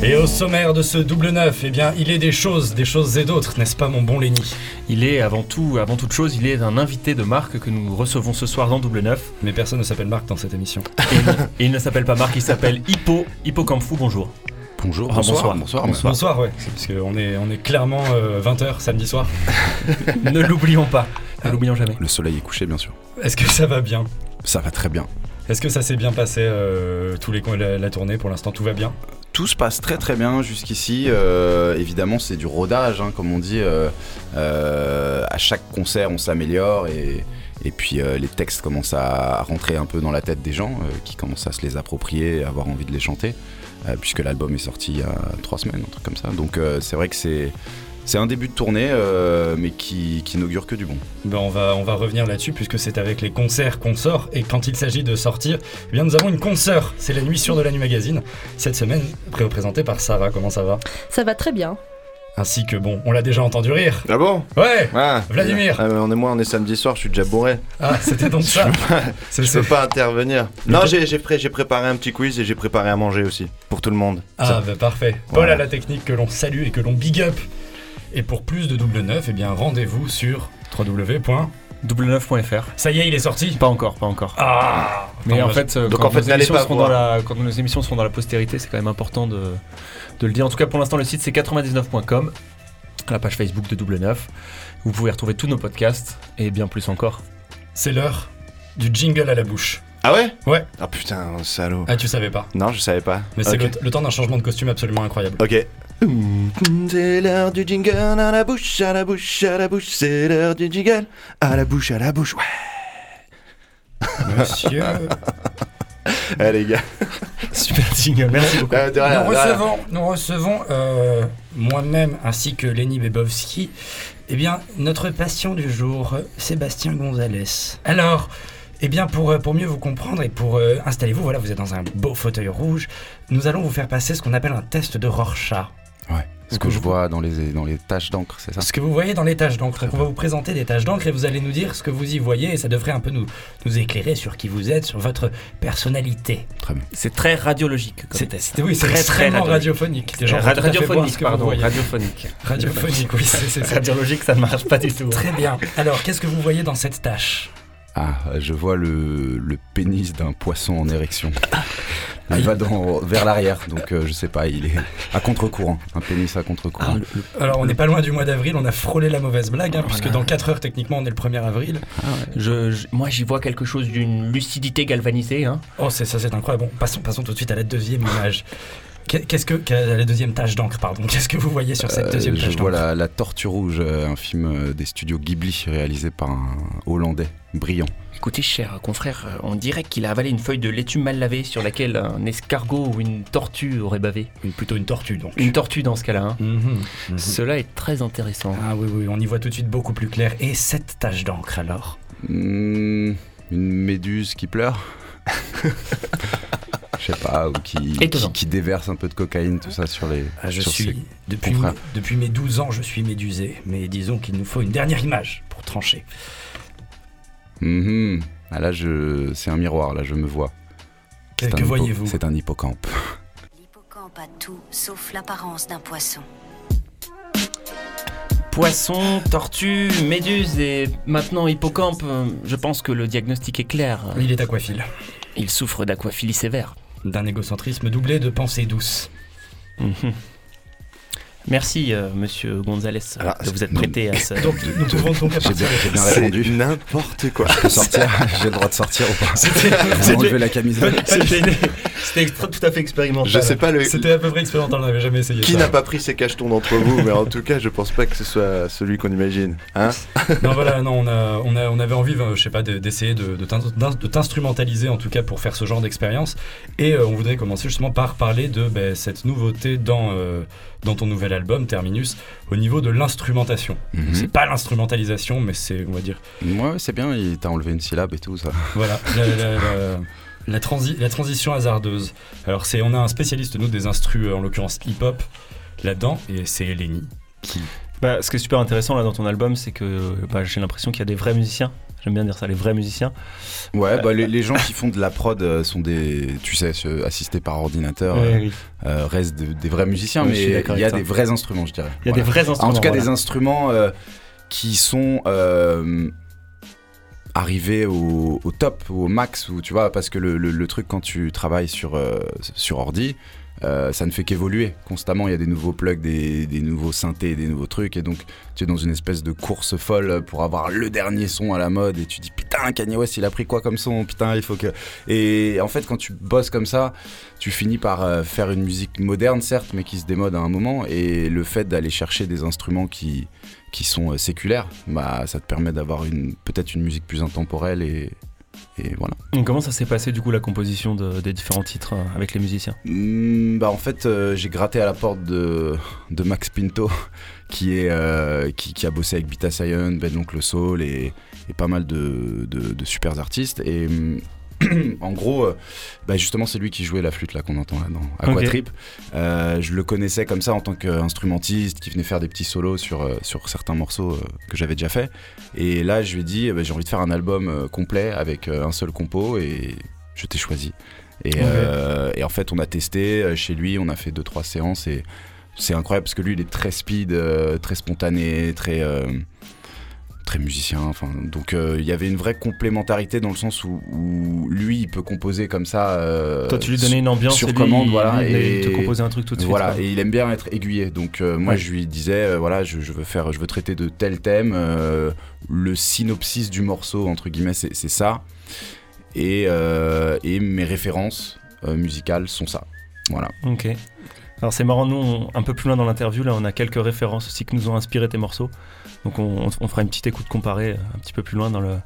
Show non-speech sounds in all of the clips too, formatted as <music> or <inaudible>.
Et au sommaire de ce double neuf, eh bien, il est des choses, des choses et d'autres, n'est-ce pas, mon bon Lenny? Il est avant tout, avant toute chose, il est un invité de marque que nous recevons ce soir dans double neuf. Mais personne ne s'appelle Marc dans cette émission. Et, il ne s'appelle pas Marc, il s'appelle Hippo, Hippo Campfou, bonjour. Bonjour, Ah, bonsoir, bonsoir. bonsoir, Bonsoir, ouais, parce qu'on est, on est clairement 20h samedi soir. <laughs> ne l'oublions pas, ne l'oublions jamais. Le soleil est couché, bien sûr. Est-ce que ça va bien? Ça va très bien. Est-ce que ça s'est bien passé euh, tous les la, la tournée? Pour l'instant, tout va bien? Tout se passe très très bien jusqu'ici. Euh, évidemment, c'est du rodage, hein, comme on dit. Euh, euh, à chaque concert, on s'améliore et, puis les textes commencent à rentrer un peu dans la tête des gens qui commencent à se les approprier, à avoir envie de les chanter, puisque l'album est sorti il y a trois semaines, un truc comme ça. Donc c'est vrai que c'est c'est un début de tournée, euh, mais qui, qui n'augure que du bon. Ben, on, va, on va revenir là-dessus puisque c'est avec les concerts qu'on sort et quand il s'agit de sortir, eh bien nous avons une concert, c'est la nuit sur de la nuit magazine, cette semaine représentée par Sarah, comment ça va? Ça va très bien. Ainsi que bon, on l'a déjà entendu rire. Ah bon? Ouais ah, Vladimir. Ah, mais on est moi, on est samedi soir, je suis déjà bourré. Ah, c'était donc <laughs> ça Je peux c'est- pas intervenir. Non, j'ai j'ai pré- j'ai préparé un petit quiz et j'ai préparé à manger aussi. Pour tout le monde. Ah bah parfait. Paul Voilà. à la technique que l'on salue et que l'on big up. Et pour plus de double neuf, eh bien rendez-vous sur www. Double9.fr. Ça y est, il est sorti Pas encore, pas encore. Ah Mais en fait, euh, Donc, quand, en fait, nos n'allez émissions pas seront voir. dans la, quand nos émissions seront dans la postérité, c'est quand même important de, de le dire. En tout cas, pour l'instant, le site c'est 99.com, la page Facebook de Double 9. Vous pouvez retrouver tous nos podcasts et bien plus encore. c'est l'heure du jingle à la bouche. Ah ouais Ouais. Ah putain, salaud. Ah, tu savais pas. Non, je savais pas. Mais c'est le, le temps d'un changement de costume absolument incroyable. Ok. C'est l'heure du jingle à la bouche, à la bouche, à la bouche. C'est l'heure du jingle à la bouche, à la bouche. Ouais. Monsieur. <laughs> Eh les gars. <laughs> Super jingle, merci beaucoup. Euh, nous recevons, nous recevons euh, moi-même ainsi que Lenny Bebowski, eh bien, notre patient du jour, Sébastien Gonzalez. Alors, eh bien, pour, euh, pour mieux vous comprendre et pour euh, installer-vous, voilà, vous êtes dans un beau fauteuil rouge, nous allons vous faire passer ce qu'on appelle un test de Rorschach. Ouais. Ce que je vois dans les, dans les taches d'encre, c'est ça? Ce que vous voyez dans les taches d'encre. On va vous présenter des taches d'encre et vous allez nous dire ce que vous y voyez et ça devrait un peu nous, nous éclairer sur qui vous êtes, sur votre personnalité. Très bien. C'est très radiologique comme C'est test. c'est- oui, c'est Très, très radiophonique. Radiophonique, pardon, voyez. radiophonique. Radiophonique, oui, c'est c'est ça. Radiologique, ça ne marche pas du tout. Très bien. Alors, qu'est-ce que vous voyez dans cette tâche Ah, je vois le, le pénis d'un poisson en érection. <laughs> Il va dans, vers l'arrière, donc euh, je sais pas, il est à contre-courant. Un pénis à contre-courant. Alors, on n'est pas loin du mois d'avril, on a frôlé la mauvaise blague, hein, puisque dans 4 heures, techniquement, on est le 1er avril. Je, je- moi, j'y vois quelque chose d'une lucidité galvanisée. Hein. Oh, c'est ça, c'est incroyable. Bon, passons, passons tout de suite à la deuxième image. Qu'est- Qu'est-ce que. La deuxième tâche d'encre, pardon? Qu'est-ce que vous voyez sur cette Euh, deuxième je tâche vois d'encre? la, la Tortue Rouge, euh, un film euh, des studios Ghibli réalisé par un Hollandais brillant. Écoutez, cher confrère, on dirait qu'il a avalé une feuille de laitue mal lavée sur laquelle un escargot ou une tortue aurait bavé. Une- Plutôt une tortue, donc. Une tortue dans ce cas-là. hein. Mhm, mhm. Cela est très intéressant. Ah oui, oui, on y voit tout de suite beaucoup plus clair. Et cette tâche d'encre, alors? Hmm, une méduse qui pleure? <laughs> Je sais pas, ou qui, qui, qui déverse un peu de cocaïne, tout ça sur les. Ah, je sur suis. ses Depuis, confrères. depuis mes 12 ans, je suis médusé. Mais disons qu'il nous faut une dernière image pour trancher. Mhm. Ah, là, je... c'est un miroir, là, je me vois. Que, voyez-vous? C'est un hippocampe. L'hippocampe a tout sauf l'apparence d'un poisson. Poisson, tortue, méduse et maintenant hippocampe, euh, je pense que le diagnostic est clair. Il est aquaphile. Il souffre d'aquaphilie sévère. D'un égocentrisme doublé de pensée douce. Mhm. Merci, euh, monsieur Gonzalez, Alors, de vous être non. prêté à <laughs> ce. Donc, nous <laughs> pouvons donc J'ai bien, bien répondu. n'importe quoi. Je peux sortir <laughs> J'ai le droit de sortir ou pas C'était- enlevez la camisole C'était tout à fait expérimental. Je sais pas le. C'était à peu près expérimental, on n'avait jamais essayé Qui ça. n'a pas pris ses cachetons d'entre vous, mais en tout cas, je pense pas que ce soit celui qu'on imagine. Hein Non, voilà, non, on, a, on, a, on avait envie, euh, je sais pas, de- d'essayer de, de t'instrumentaliser en tout cas pour faire ce genre d'expérience. Et euh, on voudrait commencer justement par parler de ben, cette nouveauté dans, euh, dans ton nouvel album, Terminus, au niveau de l'instrumentation. Mhm. C'est pas l'instrumentalisation, mais c'est, on va dire, Ouais, c'est bien, il t'a enlevé une syllabe et tout ça. Voilà, <laughs> la, la- la- la transi- la transition hasardeuse. Alors, c'est, on a un spécialiste, nous, des instrus, euh, en l'occurrence hip-hop, là-dedans, et c'est Eleni qui? Bah, ce qui est super intéressant là dans ton album, c'est que bah, j'ai l'impression qu'il y a des vrais musiciens. J'aime bien dire ça, les vrais musiciens. Ouais, bah, les, les gens qui font de la prod euh, sont des, tu sais, euh, assistés par ordinateur, Ouais, euh, oui. euh, restent de- des vrais musiciens, Oui, mais il y a des ça. vrais instruments, je dirais. Il y a Voilà. des vrais instruments. En tout cas, voilà. des instruments euh, qui sont euh, arrivés au, au top, au max, ou tu vois, parce que le, le- le truc quand tu travailles sur, euh, sur ordi, euh, ça ne fait qu'évoluer constamment. Il y a des nouveaux plugs, des, nouveaux synthés, des nouveaux trucs, et donc tu es dans une espèce de course folle pour avoir le dernier son à la mode, et tu dis putain, Kanye West, il a pris quoi comme son? Putain, il faut que. Et en fait, quand tu bosses comme ça, tu finis par euh, faire une musique moderne, certes, mais qui se démode à un moment, et le fait d'aller chercher des instruments qui qui sont euh, séculaires, bah ça te permet d'avoir une peut-être une musique plus intemporelle et, et voilà. Comment ça s'est passé du coup la composition de- des différents titres euh, avec les musiciens? Hmm, bah en fait euh, j'ai gratté à la porte de, de Max Pinto <laughs> qui est euh, qui, qui a bossé avec Bita Sion, Ben Oncle Soul et, et pas mal de, de, de super artistes et hmm, <clears throat> en gros euh, bah justement c'est lui qui jouait la flûte là qu'on entend là dans Aquatrip Euh, je le connaissais comme ça en tant qu'instrumentiste qui venait faire des petits solos sur, euh, sur certains morceaux que j'avais déjà fait. Et là je lui ai dit ben, j'ai envie de faire un album complet avec un seul compo et je t'ai choisi. Et, euh, et en fait, on a testé chez lui, on a fait deux trois séances et c'est incroyable parce que lui, il est très speed, très spontané, très très musicien. Enfin, donc euh, il y avait une vraie complémentarité dans le sens où, où lui, il peut composer comme ça. euh, Toi, tu lui donnais une ambiance sur et commande, il- voilà, il, et- il te composait un truc tout de suite. voilà, et il aime bien être aiguillé. Donc euh, moi Ouais. je lui disais voilà, je, je veux faire je veux traiter de tel thème, le synopsis du morceau entre guillemets c'est ça. Et, et mes références musicales sont ça. Voilà. Ok. Alors c'est marrant, nous, on- un peu plus loin dans l'interview, là, on a quelques références aussi qui nous ont inspiré tes morceaux. Donc on, on fera une petite écoute comparée euh, un petit peu plus loin dans le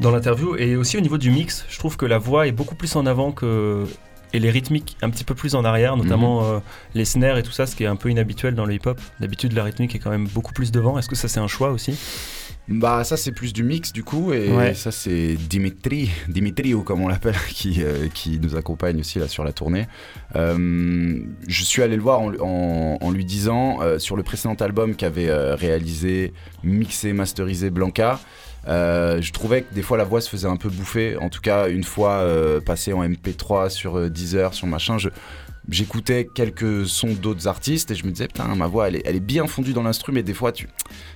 dans l'interview. Et aussi au niveau du mix, je trouve que la voix est beaucoup plus en avant que et les rythmiques un petit peu plus en arrière, notamment euh, les snares et tout ça, ce qui est un peu inhabituel dans le hip-hop. D'habitude, la rythmique est quand même beaucoup plus devant. Est-ce que ça c'est un choix aussi? Bah ça c'est plus du mix du coup et Ouais. ça c'est Dimitri, Dimitri ou comme on l'appelle <laughs> qui, euh, qui nous accompagne aussi là sur la tournée. Euh, je suis allé le voir en, en- en lui disant euh, sur le précédent album qu'avait réalisé, mixé, masterisé Blanca. euh, je trouvais que des fois la voix se faisait un peu bouffer. En tout cas, une fois euh, passé en MP3 sur euh, Deezer, sur machin, je, j'écoutais quelques sons d'autres artistes et je me disais putain ma voix elle est, elle est bien fondue dans l'instru mais des fois tu,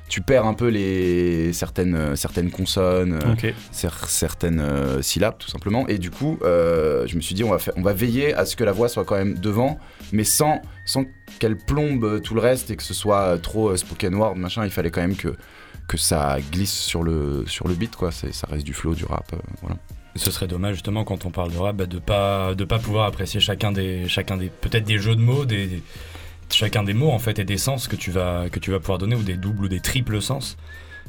tu perds un peu les certaines certaines consonnes euh, cer- certaines euh, syllabes tout simplement. Et du coup euh, je me suis dit on va faire on va veiller à ce que la voix soit quand même devant mais sans sans qu'elle plombe tout le reste et que ce soit trop spoken word machin. Il fallait quand même que que ça glisse sur le sur le beat quoi. Ça reste du flow du rap euh, voilà Ce serait dommage justement quand on parle de rap bah, de pas de pas pouvoir apprécier chacun des chacun des peut-être des jeux de mots des, chacun des mots en fait et des sens que tu vas que tu vas pouvoir donner ou des doubles ou des triples sens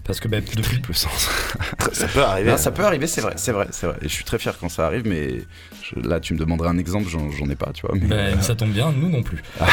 parce que bah, depuis triple sens <laughs> Ça peut arriver. Non, ça peut arriver, c'est vrai, c'est vrai, c'est vrai. Et je suis très fier quand ça arrive, mais je- là, tu me demanderais un exemple, j'en j'en ai pas, tu vois. Mais, bah, ça tombe bien nous non plus <laughs> coup,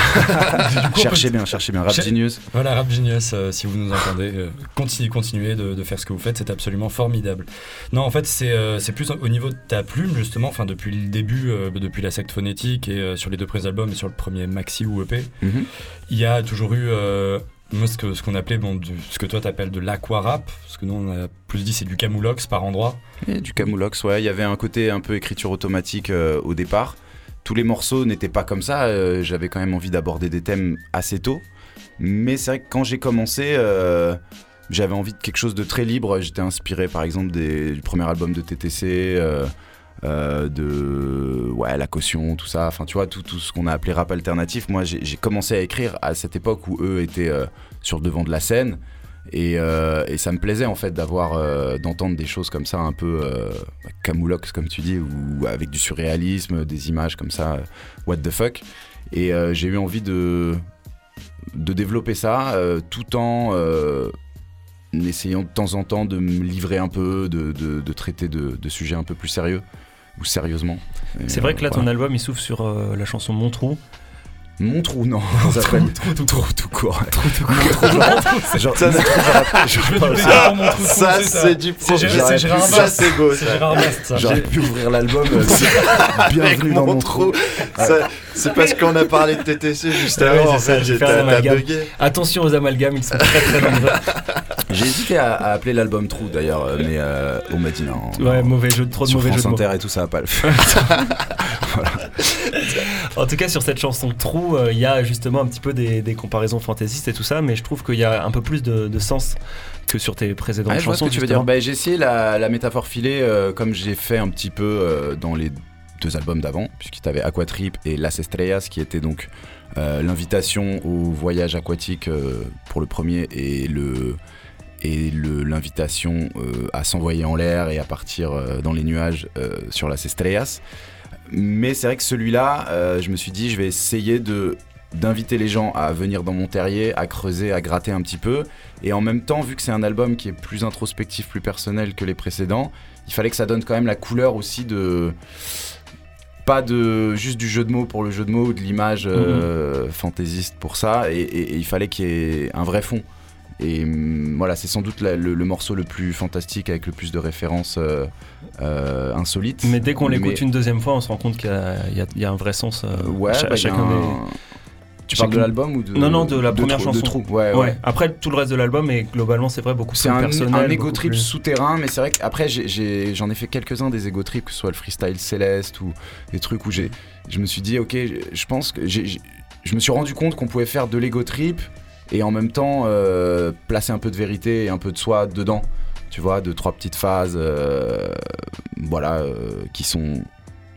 on cherchez peut- bien, cherchez bien. Rap Cher- Genius. Voilà, Rap Genius, euh, si vous nous entendez, euh, continuez, continuez de, de faire ce que vous faites, c'est absolument formidable. Non, en fait, c'est euh, c'est plus au niveau de ta plume, justement, enfin, depuis le début, euh, depuis la secte phonétique et euh, sur les deux premiers albums et sur le premier maxi ou EP, Mhm. il y a toujours eu, euh, moi, ce que- ce qu'on appelait, bon, ce que toi t'appelles de l'aquarap, parce que nous, on a plus dit c'est du camoulox par endroit. Du Camoulox, ouais. Il y avait un côté un peu écriture automatique euh, au départ. Tous les morceaux n'étaient pas comme ça. euh, J'avais quand même envie d'aborder des thèmes assez tôt. Mais c'est vrai que quand j'ai commencé, euh, j'avais envie de quelque chose de très libre. J'étais inspiré, par exemple, des- du premier album de TTC. Euh, de ouais la caution tout ça. Enfin tu vois tout, tout ce qu'on a appelé rap alternatif. Moi j'ai commencé à écrire à cette époque où eux étaient euh, sur le devant de la scène. Et, euh, et ça me plaisait en fait d'avoir d'entendre des choses comme ça un peu euh, camoulox comme tu dis ou avec du surréalisme des images comme ça what the fuck. Et j'ai eu envie de de développer ça tout en essayant de temps en temps de me livrer un peu de, de- traiter de sujets un peu plus sérieux ou sérieusement C'est vrai que là, ton voilà. album, il s'ouvre sur euh, la chanson Mon Trou. Mon trou, non. <laughs> Ça s'appelle Trou tout trou tout court. Trou tout court. Genre, Ça, Ça, c'est du pro. C'est Gérard Ça, c'est ça. J'aurais pu ouvrir l'album. euh, <laughs> Bienvenue dans mon trou. C'est parce qu'on a parlé de TTC juste Ouais, avant. c'est en ça, fait, fait. Attention aux amalgames, ils sont très très nombreux. <laughs> J'ai hésité à, à appeler l'album Trou d'ailleurs, euh, mais euh, on m'a dit non. Ouais, non. mauvais jeu, trop de Sur mauvais France de mots. Inter et tout, ça va pas le faire. <laughs> En tout cas, sur cette chanson Trou, euh, il y a justement un petit peu des, des comparaisons fantaisistes et tout ça, mais je trouve qu'il y a un peu plus de, de sens que sur tes précédentes Ouais, je vois ce chansons. que tu veux dire. Bah, j'ai essayé la, la métaphore filée euh, comme j'ai fait un petit peu euh, dans les deux albums d'avant, puisqu'il t'avait Aquatrip et Las Estrellas, qui était donc euh, l'invitation au voyage aquatique euh, pour le premier et le et l'invitation euh, à s'envoyer en l'air et à partir dans les nuages sur Las Estrellas. Mais c'est vrai que celui-là, je me suis dit, je vais essayer de d'inviter les gens à venir dans mon terrier, à creuser, à gratter un petit peu. Et en même temps, vu que c'est un album qui est plus introspectif, plus personnel que les précédents, il fallait que ça donne quand même la couleur aussi de. Pas de juste du jeu de mots pour le jeu de mots ou de l'image euh, fantaisiste pour ça. Et, et- et il fallait qu'il y ait un vrai fond. Et hum, voilà, c'est sans doute la- le, le morceau le plus fantastique avec le plus de références euh, euh, insolites. Mais dès qu'on l'écoute Mais- une deuxième fois, on se rend compte qu'il y a, y y un vrai sens. ouais, à cha- bah, chacun un- des- Tu parles de l'album ou de Non, non, de la première Trou- de chanson. Trou. Ouais, Ouais. ouais. Après, tout le reste de l'album est globalement, c'est vrai, beaucoup C'est plus un, personnel. un ego trip plus- souterrain, mais c'est vrai qu'après j'en ai, fait quelques-uns des ego trips, que ce soit le freestyle céleste ou des trucs où j'ai, je me suis dit, ok, je pense que j'ai- je me suis rendu compte qu'on pouvait faire de l'ego trip et en même temps euh, placer un peu de vérité et un peu de soi dedans, tu vois, de trois petites phases, euh, voilà, euh, qui sont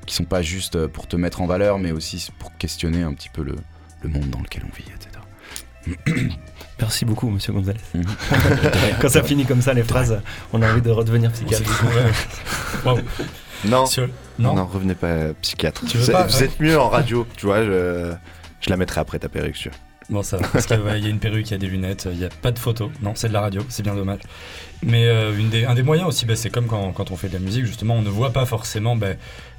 qui sont pas juste pour te mettre en valeur, mais aussi pour questionner un petit peu le, le monde dans lequel on vit, etc. <coughs> Merci beaucoup, monsieur Gonzalez. Mhm. <laughs> Quand ça finit comme ça, les phrases, on a envie de redevenir psychiatre. <laughs> Waouh. Non, non, Non, revenez pas psychiatre. Vous, pas, êtes- vous hein êtes mieux en radio, tu vois. Je, je la mettrai après ta perruque, sûr. Bon, ça va. Parce qu'il y a une perruque, il y a des lunettes, il n'y a pas de photo. Non, c'est de la radio, c'est bien dommage. Mais euh, une des- un des moyens aussi, bah, c'est comme quand, quand on fait de la musique, justement, on ne voit pas forcément bah,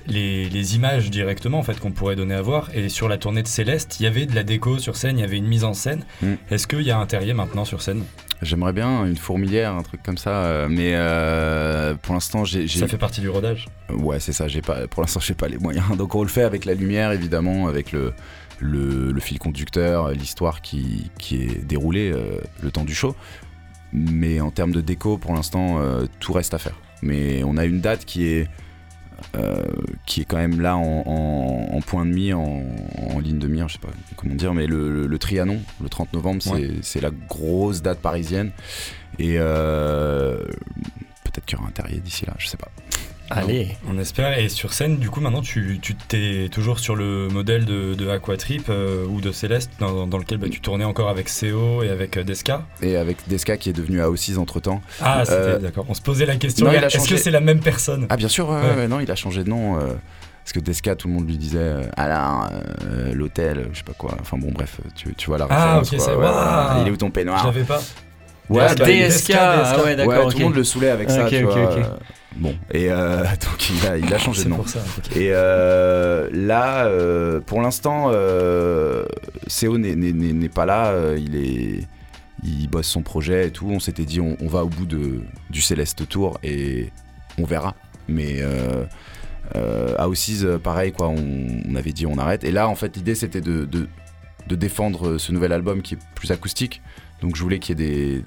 les, les images directement en fait qu'on pourrait donner à voir. Et sur la tournée de Céleste, il y avait de la déco sur scène, il y avait une mise en scène. Mm. Est-ce qu'il y a un terrier maintenant sur scène? J'aimerais bien une fourmilière, un truc comme ça, euh, mais euh, pour l'instant j'ai. j'ai- Ça fait partie du rodage? Ouais, c'est ça. J'ai pas. Pour l'instant, j'ai pas les moyens. <laughs> Donc on le fait avec la lumière, évidemment, avec le le, le fil conducteur, l'histoire qui, qui est déroulée euh, le temps du show. Mais en termes de déco, pour l'instant, euh, tout reste à faire. Mais on a une date qui est euh, qui est quand même là en, en- en point de mire, en, en ligne de mire, je sais pas comment dire, mais le, le- le Trianon, le 30 novembre, c'est Ouais. c'est la grosse date parisienne. Et euh, peut-être qu'il y aura un terrier d'ici là, je sais pas. Allez. On espère. Et sur scène, du coup, maintenant, tu tu t'es toujours sur le modèle de, de Aquatrip euh, ou de Céleste, dans, dans lequel bah, tu tournais encore avec CO et avec euh, Desca. Et avec Desca qui est devenu A6 entre temps. Ah, c'était Euh, d'accord. On se posait la question. non, il a Est-ce changé. que c'est la même personne? Ah, bien sûr, Ouais. non, il a changé de nom. euh, parce que Desca, tout le monde lui disait euh, Alain, euh, l'hôtel, je sais pas quoi. Enfin bon, bref, tu, tu vois la Ah, référence. ok, quoi, c'est- ouais, Il est où ton Je peignoir l'avais pas. Ouais, Ah, bah, DSK, ah ouais, ouais, d'accord. tout le monde le saoulait avec ça, tu vois. Bon, et euh, <laughs> donc il a, il a changé de nom. pour ça. ok. Et euh, là, euh, pour l'instant, CO n'est- pas là. il est, il bosse son projet et tout. On s'était dit, on, on va au bout de, du Céleste Tour et on verra. Mais à euh, pareil, quoi. On, on avait dit, on arrête. Et là, en fait, l'idée, c'était de, de, de défendre ce nouvel album qui est plus acoustique. Donc, je voulais qu'il y ait des,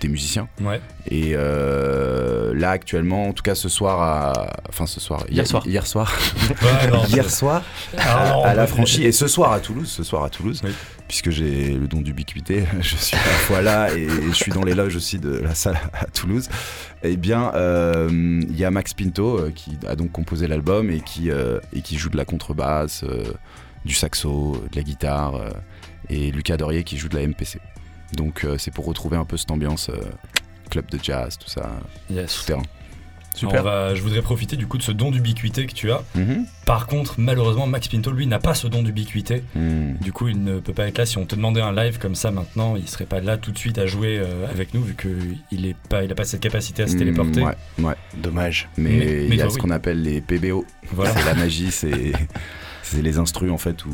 des musiciens. Ouais. Et euh, là, actuellement, en tout cas, ce soir, à... enfin, ce soir, Hier soir. hier soir, <laughs> Ouais, non, hier soir Ah, non, à la ouais. franchise et ce soir à Toulouse ce soir à Toulouse Oui. puisque j'ai le don d'ubiquité <laughs> je suis à la fois là et je suis dans les loges aussi de la salle à Toulouse et bien euh, il y a Max Pinto euh, qui a donc composé l'album et qui euh, et qui joue de la contrebasse euh, du saxo de la guitare euh, et Lucas Dorier qui joue de la MPC donc euh, c'est pour retrouver un peu cette ambiance euh, club de jazz tout ça Yes. souterrain Super. Va- je voudrais profiter du coup de ce don d'ubiquité que tu as. Mhm. Par contre, malheureusement, Max Pinto, lui, n'a pas ce don d'ubiquité. Mhm. Du coup, il ne peut pas être là. Si on te demandait un live comme ça maintenant, il serait pas là tout de suite à jouer euh, avec nous, vu qu'il est pas, il a pas cette capacité à se téléporter. Mm, ouais, ouais. Dommage. Mais Mais- il y a toi, ce oui. qu'on appelle les PBO. Voilà. C'est la magie, c'est <laughs> c'est les instrus en fait où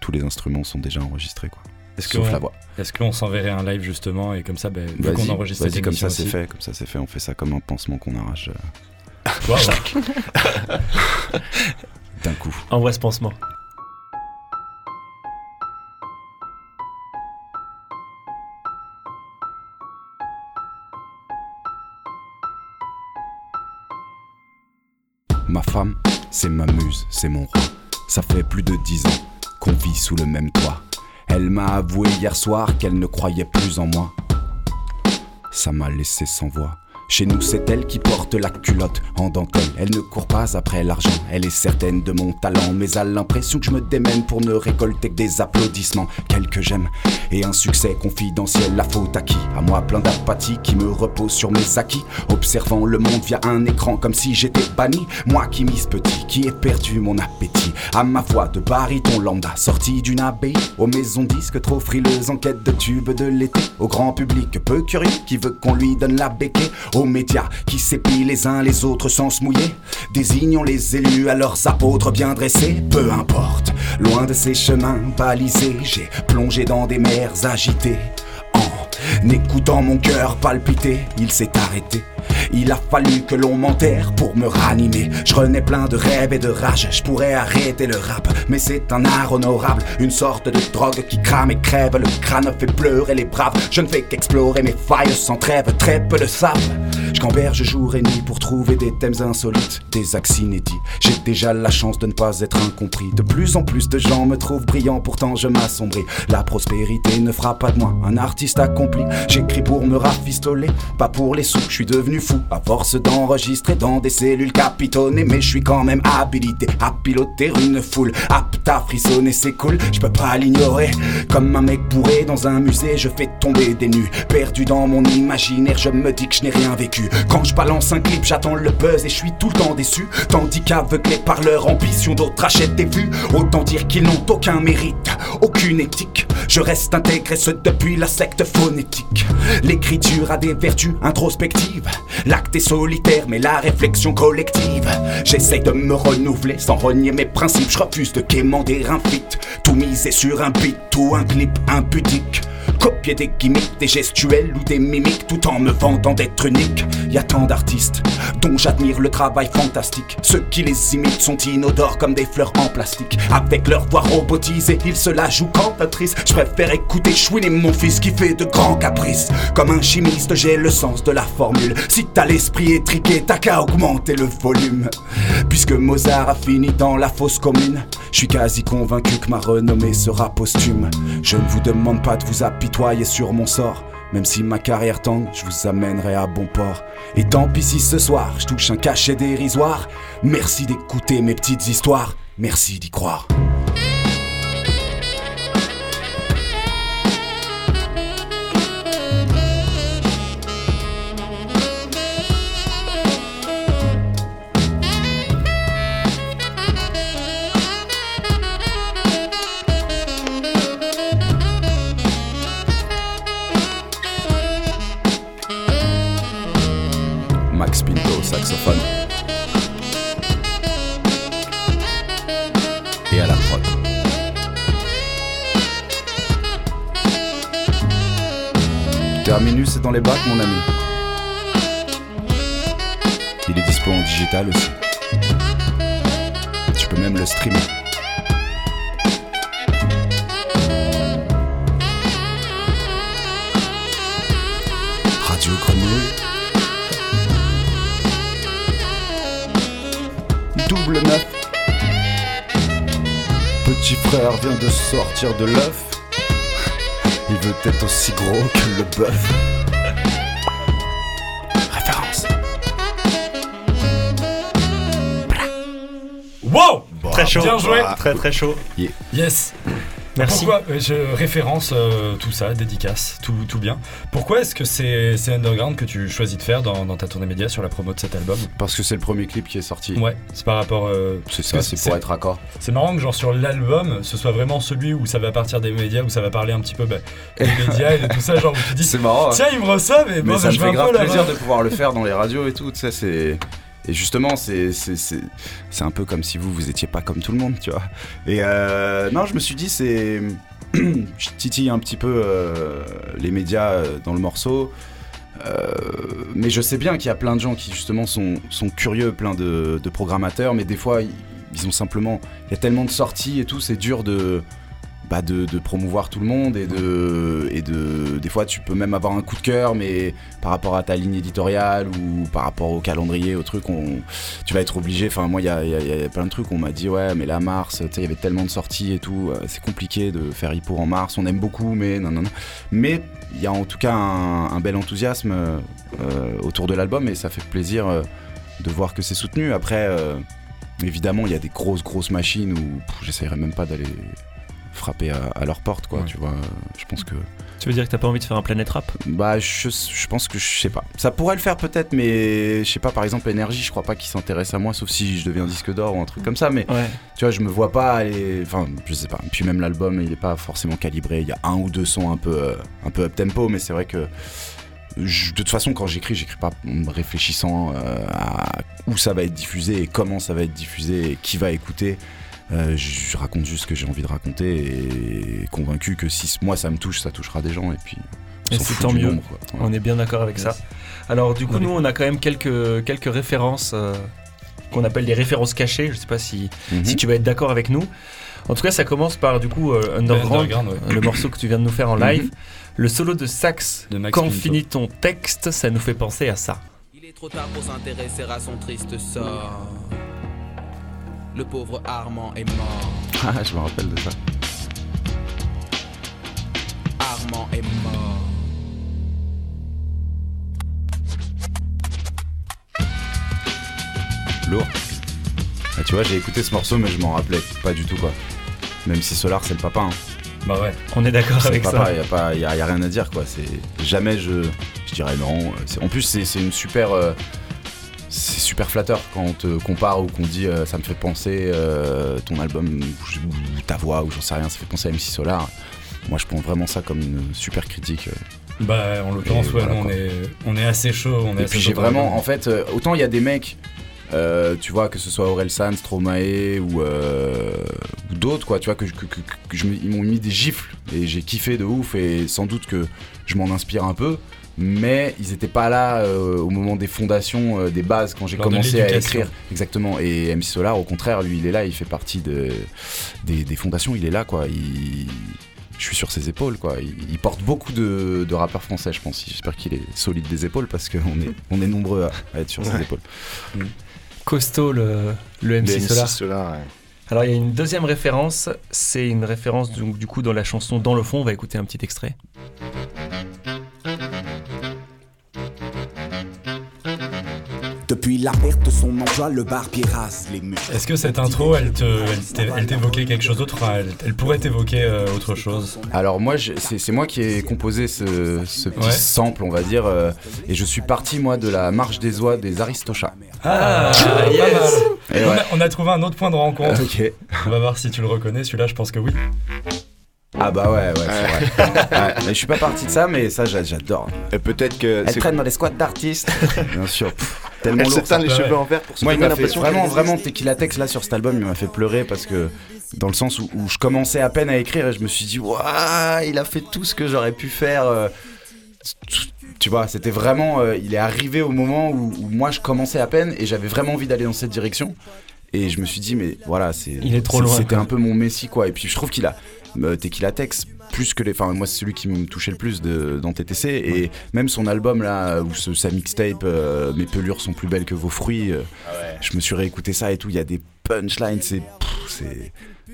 tous les instruments sont déjà enregistrés, quoi. Est-ce Sauf qu'on la voix. est-ce qu'on s'enverrait un live justement et comme ça, ben, vu qu'on enregistre vas-y, cette comme ça c'est aussi- fait, comme ça c'est fait, on fait ça comme un pansement qu'on arrache euh, <laughs> d'un coup. Envoie ce pansement. Ma femme, c'est ma muse, c'est mon roi. Ça fait plus de dix ans qu'on vit sous le même toit. Elle m'a avoué hier soir qu'elle ne croyait plus en moi. Ça m'a laissé sans voix. Chez nous, c'est elle qui porte la culotte en dentelle. Elle ne court pas après l'argent, elle est certaine de mon talent. Mais a l'impression que je me démène pour ne récolter que des applaudissements. Quelques j'aime et un succès confidentiel. La faute à qui? À moi, plein d'apathie qui me repose sur mes acquis. Observant le monde via un écran comme si j'étais banni. Moi qui mise petit, qui ai perdu mon appétit. À ma voix de baryton lambda, sorti d'une abbaye. Aux maisons disques trop frileuses en quête de tubes de l'été. Au grand public peu curieux qui veut qu'on lui donne la béquée. Aux médias qui s'épient les uns les autres sans se mouiller. Désignons les élus à leurs apôtres bien dressés. Peu importe, loin de ces chemins balisés, j'ai plongé dans des mers agitées. En écoutant mon cœur palpiter, il s'est arrêté. Il a fallu que l'on m'enterre pour me ranimer. Je renais plein de rêves et de rage. Je pourrais arrêter le rap, mais c'est un art honorable. Une sorte de drogue qui crame et crève. Le crâne fait pleurer les braves. Je ne fais qu'explorer mes failles sans trêve. Très peu le savent. Je jour et nuit pour trouver des thèmes insolites, des axes inédits. J'ai déjà la chance de ne pas être incompris. De plus en plus de gens me trouvent brillant, pourtant je m'assombris. La prospérité ne fera pas de moi un artiste accompli. J'écris pour me rafistoler, pas pour les sous. Je suis devenu fou à force d'enregistrer dans des cellules capitonnées. Mais je suis quand même habilité à piloter une foule, apte à frissonner, c'est cool. Je peux pas l'ignorer. Comme un mec bourré dans un musée, je fais tomber des nus. Perdu dans mon imaginaire, je me dis que je n'ai rien vécu. Quand je balance un clip, j'attends le buzz et je suis tout le temps déçu. Tandis qu'aveuglés par leur ambition, d'autres achètent des vues. Autant dire qu'ils n'ont aucun mérite, aucune éthique. Je reste intégré, ce depuis la secte phonétique. L'écriture a des vertus introspectives. L'acte est solitaire, mais la réflexion collective. J'essaye de me renouveler sans renier mes principes. Je refuse de quémander un feat. Tout miser sur un beat ou un clip impudique. Copier des gimmicks, des gestuels ou des mimiques tout en me vantant d'être unique. Y a tant d'artistes dont j'admire le travail fantastique. Ceux qui les imitent sont inodores comme des fleurs en plastique. Avec leur voix robotisée, ils se la jouent cantatrice. Je préfère écouter chouiner mon fils qui fait de grands caprices. Comme un chimiste, j'ai le sens de la formule. Si t'as l'esprit étriqué, t'as qu'à augmenter le volume. Puisque Mozart a fini dans la fosse commune, je suis quasi convaincu que ma renommée sera posthume. Je ne vous demande pas de vous apitoyer sur mon sort. Même si ma carrière tangue, je vous amènerai à bon port. Et tant pis si ce soir je touche un cachet dérisoire. Merci d'écouter mes petites histoires. Merci d'y croire. Max Pinto, saxophone. Et à la prod. Terminus est dans les bacs, mon ami. Il est dispo en digital aussi. Tu peux même le streamer. Frère vient de sortir de l'œuf. Il veut être aussi gros que le bœuf. Référence. Wow Très chaud. Bien joué. Très très chaud. Yes Merci. Pourquoi euh, Je référence euh, tout ça, dédicace, tout, tout bien. Pourquoi est-ce que c'est c'est Underground que tu choisis de faire dans, dans ta tournée média sur la promo de cet album? Parce que c'est le premier clip qui est sorti. Ouais, c'est par rapport. euh, C'est ça, c'est pour être raccord. C'est marrant que genre sur l'album, ce soit vraiment celui où ça va partir des médias, où ça va parler un petit peu bah, des <laughs> médias et de tout ça, genre où tu dis C'est marrant. hein. tiens ils me reçoivent et Mais bon, ça bah, me je vais fait un grave peu là plaisir de pouvoir le faire dans les radios et tout, tu sais, c'est... Et justement, c'est un peu comme si vous, vous étiez pas comme tout le monde, tu vois. Et euh, non, je me suis dit, c'est. <clears throat> je titille un petit peu euh, les médias euh, dans le morceau. Mais je sais bien qu'il y a plein de gens qui justement sont, curieux, plein de, de programmateurs, mais des fois ils ont simplement. Il y a tellement de sorties et tout, c'est dur de, bah de, promouvoir tout le monde et de. Des fois tu peux même avoir un coup de cœur, mais par rapport à ta ligne éditoriale ou par rapport au calendrier, au truc, on, tu vas être obligé. Enfin, moi il y a, plein de trucs, on m'a dit ouais, mais là mars, tu sais, il y avait tellement de sorties et tout, euh, c'est compliqué de faire Hippo en mars, on aime beaucoup, mais non, non, non. Mais il y a en tout cas un, bel enthousiasme euh, euh, autour de l'album et ça fait plaisir de voir que c'est soutenu. Après, évidemment, il y a des grosses, grosses machines où pff, j'essayerais même pas d'aller frapper à, à leur porte, quoi. Ouais. Tu vois, je pense que. Tu veux dire que t'as pas envie de faire un Planet Rap? Bah, je, je pense que je sais pas. Ça pourrait le faire peut-être, mais je sais pas, par exemple, Énergie, je crois pas qu'ils s'intéressent à moi, sauf si je deviens disque d'or ou un truc comme ça, mais Ouais. tu vois, je me vois pas aller. Enfin, je sais pas. Puis même l'album, il est pas forcément calibré. Il y a un ou deux sons un peu, euh, un peu up tempo, mais c'est vrai que. je- de toute façon, quand j'écris, j'écris pas en me réfléchissant euh, à où ça va être diffusé et comment ça va être diffusé et qui va écouter. Euh, je raconte juste ce que j'ai envie de raconter et convaincu que si moi ça me touche, ça touchera des gens et puis. Et c'est tant mieux. nombre. On est bien d'accord avec ça. Alors du coup, Oui. nous, on a quand même quelques, quelques références euh, qu'on appelle des références cachées. Je sais pas si, Mhm. si tu vas être d'accord avec nous. En tout cas, ça commence par du coup euh, Underground, Underground, ouais. le morceau que tu viens de nous faire en live. Mhm. Le solo de sax, De Max quand Pinto. finit ton texte, ça nous fait penser à ça. Il est trop tard pour s'intéresser à son triste sort. Le pauvre Armand est mort. <laughs> Ah, je me rappelle de ça. Armand est mort. Lourd. Ah, tu vois, j'ai écouté ce morceau, mais je m'en rappelais pas du tout, quoi. Même si Solar, c'est le papa. Hein. Bah ouais. On est d'accord avec papa, ça. il y a, pas- y a- y a rien à dire, quoi. C'est jamais je, je dirais non. C'est- En plus, c'est une super. euh, super flatteur quand on te compare ou qu'on dit euh, ça me fait penser euh, ton album ou, ou ta voix ou j'en sais rien, ça fait penser à MC Solar. Moi, je prends vraiment ça comme une super critique. euh. Bah en l'occurrence, ouais, voilà, on est, on est assez chaud. On est Et assez puis j'ai vraiment, en fait, autant il y a des mecs, tu vois, que ce soit Aurel San, Stromae ou, ou d'autres, quoi, tu vois, que, je- que, que- que je me- ils m'ont mis des gifles et j'ai kiffé de ouf et sans doute que je m'en inspire un peu. Mais ils étaient pas là euh, au moment des fondations, euh, des bases, quand j'ai commencé à écrire. Exactement. Et MC Solar, au contraire, lui, il est là, il fait partie de, des, des fondations, il est là, quoi. Il- je suis sur ses épaules, quoi. Il, il porte beaucoup de, de rappeurs français, je pense. J'espère qu'il est solide des épaules parce qu'on est, <laughs> on est nombreux à, à être sur ses épaules. Costaud le, le MC Solar. MC Solar, ouais. Alors il y a une deuxième référence, c'est une référence donc, du coup dans la chanson Dans le fond, on va écouter un petit extrait. Depuis la perte de son emploi, le barbier rase les murs. Est-ce que cette intro, elle te, elle t'é- elle t'évoquait quelque chose d'autre? Enfin, elle, elle pourrait t'évoquer euh, autre chose. Alors moi, je- c'est c'est moi qui ai composé ce, ce petit Ouais. sample, on va dire, euh, et je suis parti moi de la marche des oies des Aristochats. Ah, pas yes. Et on, a, on a trouvé un autre point de rencontre. Ok. On va voir si tu le reconnais. Celui-là, je pense que oui. Ah bah ouais, ouais, c'est vrai. Ouais, <laughs> mais je suis pas parti de ça, mais ça j'a- j'adore. Et peut-être que. Elle c'est- traîne dans les squats d'artistes. <laughs> Bien sûr. Pff, tellement Elle lourd. se teint ça. les Ouais. cheveux en vert pour se Moi, il m'a fait vraiment, vraiment. Tequila Tex là sur cet album, il m'a fait pleurer parce que dans le sens où, où je commençais à peine à écrire et je me suis dit, waouh, il a fait tout ce que j'aurais pu faire. euh, Tu vois, c'était vraiment, euh, il est arrivé au moment où, où moi je commençais à peine et j'avais vraiment envie d'aller dans cette direction. Et je me suis dit, mais voilà, c'est. Il est trop loin, C'était un peu mon messie, quoi. Et puis je trouve qu'il a. euh, Tequila Tex, plus que les. Enfin, moi, c'est celui qui me touchait le plus de, dans TTC. Et même son album, là, ou ce- sa mixtape, euh, Mes pelures sont plus belles que vos fruits. euh, je me suis réécouté ça et tout. Il y a des punchlines, c'est.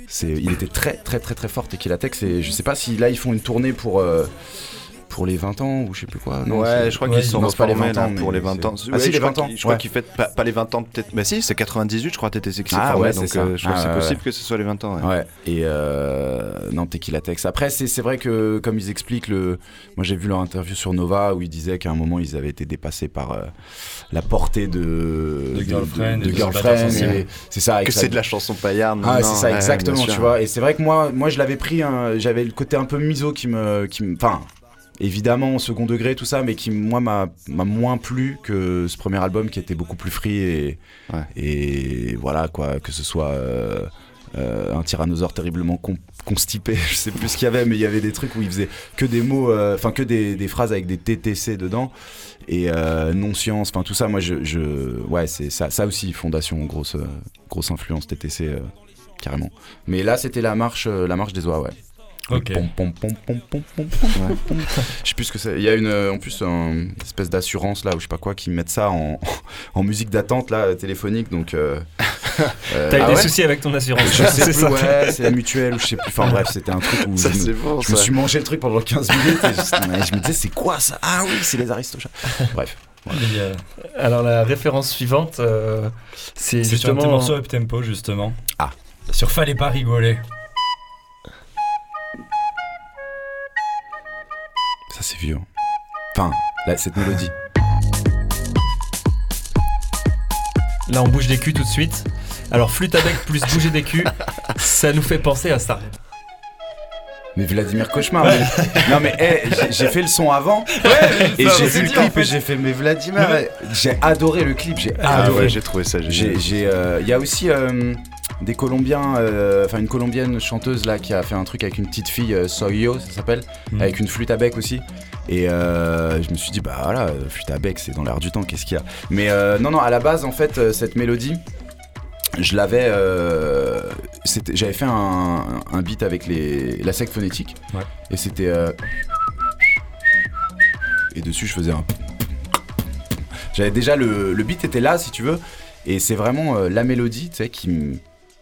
C'est, il était très très très très fort Tequila Tex et je sais pas si là ils font une tournée pour euh, pour les 20 ans ou je sais plus quoi. Non, ouais, je crois qu'ils sont non, c'est pas les reformés 20 ans, pour les 20 ans. Ah, si, je les crois 20 ans, qu'ils- Je crois qu'ils fêtent pas, les 20 ans peut-être. Bah si, c'est 98 je crois TTC qui s'est Ah formé, ouais, c'est donc ça. euh, je crois Ah que c'est ouais, possible que ce soit les 20 ans. ouais. Et euh, non, Tequila Tex. Après, c'est c'est vrai que, comme ils expliquent, le... moi j'ai vu leur interview sur Nova où ils disaient qu'à un moment ils avaient été dépassés par euh, la portée de. De Girlfriend C'est ça, Que c'est de la chanson paillarde. Ah, c'est ça, exactement, tu vois. Et c'est vrai que moi, moi je l'avais pris, j'avais le côté un peu miso qui me. Qui me enfin, évidemment au second degré, tout ça, mais qui, moi, m'a moins plu que ce premier album qui était beaucoup plus free et, Ouais. et voilà, quoi, que ce soit euh, euh, un tyrannosaure terriblement con- constipé, <laughs> je sais plus ce qu'il y avait, mais il y avait des trucs où il faisait que des mots, euh, enfin, que des, des phrases avec des TTC dedans et euh, non-science, enfin, tout ça, moi, je. je ouais, c'est ça, ça aussi, Fondation, grosse, grosse influence TTC, carrément. Mais là, c'était la marche, la marche des oies, ouais. Ok. Pom, pom, pom, pom, pom, pom, pom, pom. Je sais plus ce que c'est. Il y a une, euh, en plus une espèce d'assurance là ou je sais pas quoi qui mettent ça en, en musique d'attente là euh, téléphonique donc. Euh, <laughs> euh, T'as eu ah des ouais soucis avec ton assurance. Je sais <laughs> c'est plus, ça. ouais, c'est la mutuelle ou je sais plus. Enfin bref, c'était un truc où Ça, je, c'est me, bon, je me suis mangé le truc pendant 15 minutes et je, je me disais c'est quoi ça? Ah oui, c'est les aristochats. Bref. A- Alors la référence suivante, euh, c'est C'est sur un justement morceau up tempo justement. Ah. Sur Fallait pas rigoler. C'est vieux. hein. Enfin, là, cette mélodie. Là, on bouge des culs tout de suite. Alors, flûte à bec plus bouger des culs, ça nous fait penser à ça. Mais Vladimir Cauchemar. mais- Non mais hey, j'ai- fait le son avant et j'ai vu le clip et j'ai fait mais Vladimir, j'ai adoré le clip, j'ai Ah adoré. ouais, j'ai trouvé ça J'ai, génial. euh, il y a aussi euh, des Colombiens, euh, enfin une Colombienne chanteuse là qui a fait un truc avec une petite fille, euh, Soyo, ça s'appelle, Mm. avec une flûte à bec aussi. Et euh, je me suis dit bah voilà, flûte à bec, c'est dans l'air du temps, qu'est-ce qu'il y a? Mais euh, non non, à la base en fait cette mélodie. Je l'avais, euh, j'avais fait un, un beat avec les, la sec phonétique, Ouais. et c'était et dessus je faisais un j'avais déjà le, le beat était là si tu veux et c'est vraiment la mélodie tu sais qui me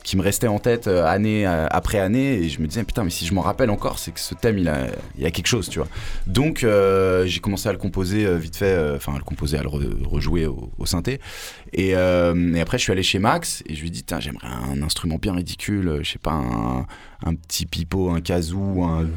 qui me restait en tête euh, année euh, après année et je me disais putain mais si je m'en rappelle encore c'est que ce thème il a il y a quelque chose tu vois donc euh, j'ai commencé à le composer vite fait enfin à le composer à le re- rejouer au, au synthé et, euh, et après je suis allé chez Max et je lui ai dit j'aimerais un instrument bien ridicule je sais pas un, un petit pipeau un kazoo un tu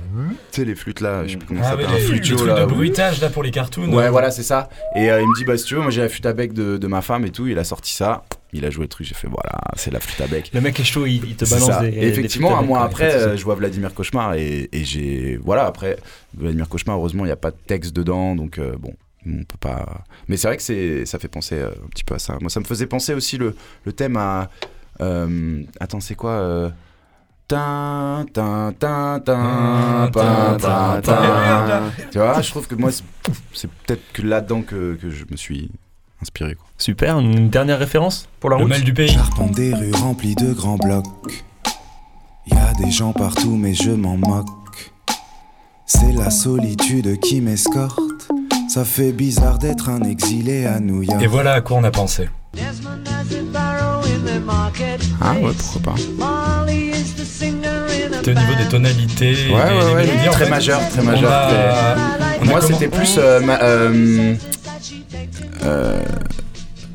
sais les flûtes là je sais plus comment ça Ah, mais s'appelle un flutio là de bruitage là pour les cartoons. Ouais, voilà, c'est ça. Et euh, il me dit, bah, si tu veux, moi j'ai la flûte à bec de, de ma femme et tout. Il a sorti ça. Il a joué le truc. J'ai fait, voilà, c'est la flûte à bec. Le mec est chaud, il, il te balance ça. des. Et effectivement, des un mois après, euh, je vois Vladimir Cauchemar et, et j'ai. Voilà, après, Vladimir Cauchemar, heureusement, il n'y a pas de texte dedans. Donc, euh, bon, on peut pas. Mais c'est vrai que c'est, ça fait penser euh, un petit peu à ça. Moi, ça me faisait penser aussi le, le thème à. euh, attends, c'est quoi euh, Tin, tin, tin, tin, tin, tin, tin. Tu vois, je trouve que moi, c'est, c'est peut-être que là-dedans que, que je me suis inspiré. Quoi. Super, une dernière référence pour la Le route mal du pays. J'arpente des rues remplies de grands blocs. Y a des gens partout, mais je m'en moque. C'est la solitude qui m'escorte. Ça fait bizarre d'être un exilé à New York. Et voilà à quoi on a pensé. Ah ouais, pourquoi pas. C'était au niveau des tonalités, Ouais, des, ouais, des ouais, mélodies. en très fait. majeur, très majeur. a- Moi, c'était plus euh, ma- euh, euh,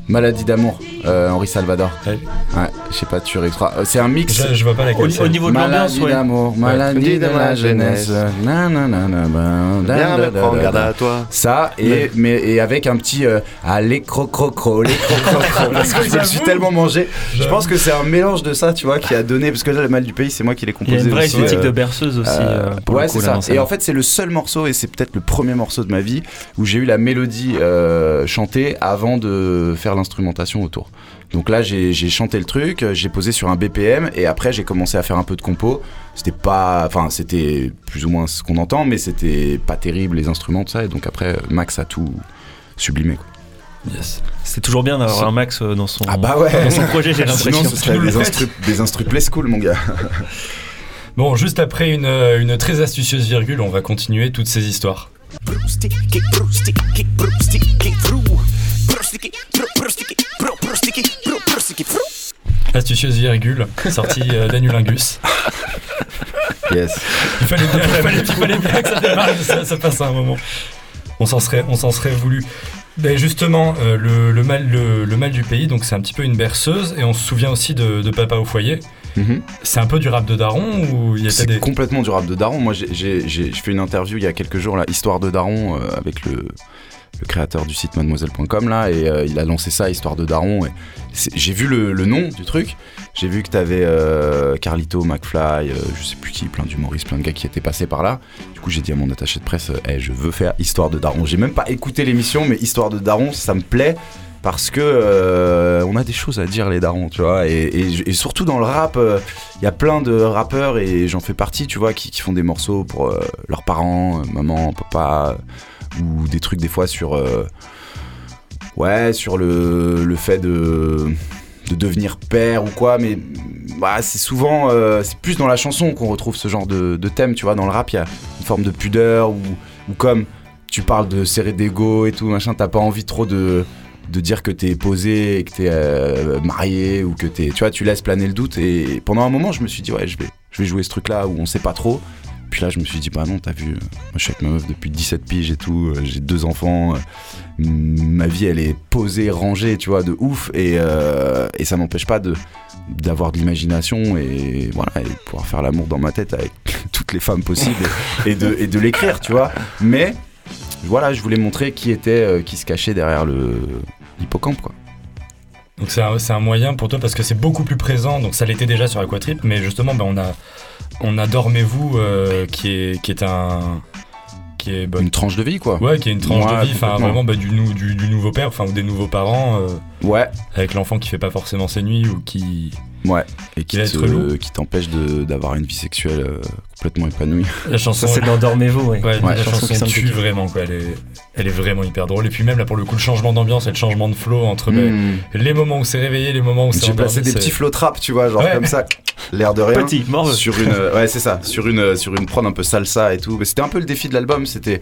Maladie d'amour, euh, Henri Salvador. Ouais. Ouais, je sais pas, tu réextra. Euh, c'est un mix. Je, je vois pas laquelle Au, c'est. au niveau de l'ambiance, Maladie ouais. d'amour, maladie de la jeunesse. jeunesse. Nananana, da, Viens da, me da, prendre da, garde da. à toi. Ça, et, mais, et avec un petit euh, allez crocrocro, les crocrocro, parce que je me suis tellement mangé. Je pense que c'est un mélange de ça, tu vois, qui a donné. Parce que là, le mal du pays, c'est moi qui l'ai Il y a composé. une vraie aussi, esthétique euh, de berceuse aussi. euh, euh, pour ouais, c'est ça. Et en fait, c'est le seul morceau, et c'est peut-être le premier morceau de ma vie, où j'ai eu la mélodie euh, chantée avant de faire l'instrumentation autour. Donc là, j'ai chanté le truc, euh, j'ai posé sur un BPM, et après, j'ai commencé à faire un peu de compo. C'était pas. Enfin, c'était plus ou moins ce qu'on entend, mais c'était pas terrible, les instruments, tout ça. Et donc après, Max a tout sublimé. Quoi. Yes. C'est toujours bien d'avoir un Max euh, dans son, Ah bah ouais dans son projet, j'ai <laughs> Sinon, l'impression. ce serait des instru, des instru play school, mon gars. <laughs> Bon, juste après une, euh, une très astucieuse virgule, on va continuer toutes ces histoires. Astucieuse virgule, sortie euh, d'Anulingus. <laughs> Yes. Il fallait bien, il fallait, il fallait bien que ça démarre, ça, ça passe à un moment. On s'en serait, on s'en serait voulu. Ben justement, euh, le, le mal, le, le mal du pays, donc c'est un petit peu une berceuse, et on se souvient aussi de, de Papa au foyer. Mhm. C'est un peu du rap de Daron ou il y a C'est des. complètement du rap de Daron. Moi, j'ai- j'ai j'ai- j'ai fait une interview il y a quelques jours, là, Histoire de Daron, euh, avec le, le créateur du site mademoiselle.com là, et euh, il a lancé ça, Histoire de Daron. et J'ai vu le, nom du truc, j'ai vu que t'avais euh, Carlito, McFly, euh, je sais plus qui, plein d'humoristes, plein de gars qui étaient passés par là. Du coup, j'ai dit à mon attaché de presse, euh, Eh, je veux faire Histoire de Daron. J'ai même pas écouté l'émission, mais Histoire de Daron, ça me plaît. Parce que on a des choses à dire les darons, tu vois, et, surtout dans le rap, il y a plein de rappeurs et j'en fais partie, tu vois, qui, font des morceaux pour leurs parents, maman, papa, ou des trucs des fois sur, euh, ouais, sur le, le fait de, de devenir père ou quoi, mais bah, c'est souvent, euh, c'est plus dans la chanson qu'on retrouve ce genre de, thème, tu vois, dans le rap, il y a une forme de pudeur ou, comme tu parles de serrer d'ego et tout, machin, t'as pas envie trop de dire que t'es posé et que t'es euh, marié ou que t'es tu vois tu laisses planer le doute et pendant un moment je me suis dit ouais je vais je vais jouer ce truc là où on sait pas trop puis là je me suis dit bah non t'as vu euh, moi je suis avec ma meuf depuis 17 piges et tout euh, j'ai deux enfants euh, ma vie elle est posée rangée tu vois de ouf. Et, ça m'empêche pas d'avoir de l'imagination et voilà pouvoir faire l'amour dans ma tête avec <laughs> toutes les femmes possibles et, de, l'écrire tu vois. Mais voilà je voulais montrer qui était qui se cachait derrière le hippocampe quoi. Donc c'est un, un moyen pour toi parce que c'est beaucoup plus présent, donc ça l'était déjà sur Aquatrip, mais justement ben, on a, on a Dormez-vous euh, qui, est, qui est un... Qui est, bah, une tranche de vie quoi. Ouais, qui est une tranche Ouais, de vie, enfin vraiment bah, du, nou- du, du nouveau père, enfin ou des nouveaux parents, euh, ouais. avec l'enfant qui fait pas forcément ses nuits ou qui... ouais et qui te- qui t'empêche de- d'avoir une vie sexuelle euh, complètement épanouie <laughs> La chanson... Ça, c'est dans Dormez-vous, ouais. Ouais, Ouais, la chanson sonne tue vraiment quoi, elle est, elle est vraiment hyper drôle. Et puis même là pour le coup le changement d'ambiance et le changement de flow entre ben, Hmm. les moments où c'est réveillé, les moments où c'est j'ai placé des c'est- petits flow trap tu vois genre Ouais. comme ça l'air de rien Petit, morveux. sur une euh, ouais c'est ça sur une euh, sur une prod un peu salsa et tout mais c'était un peu le défi de l'album c'était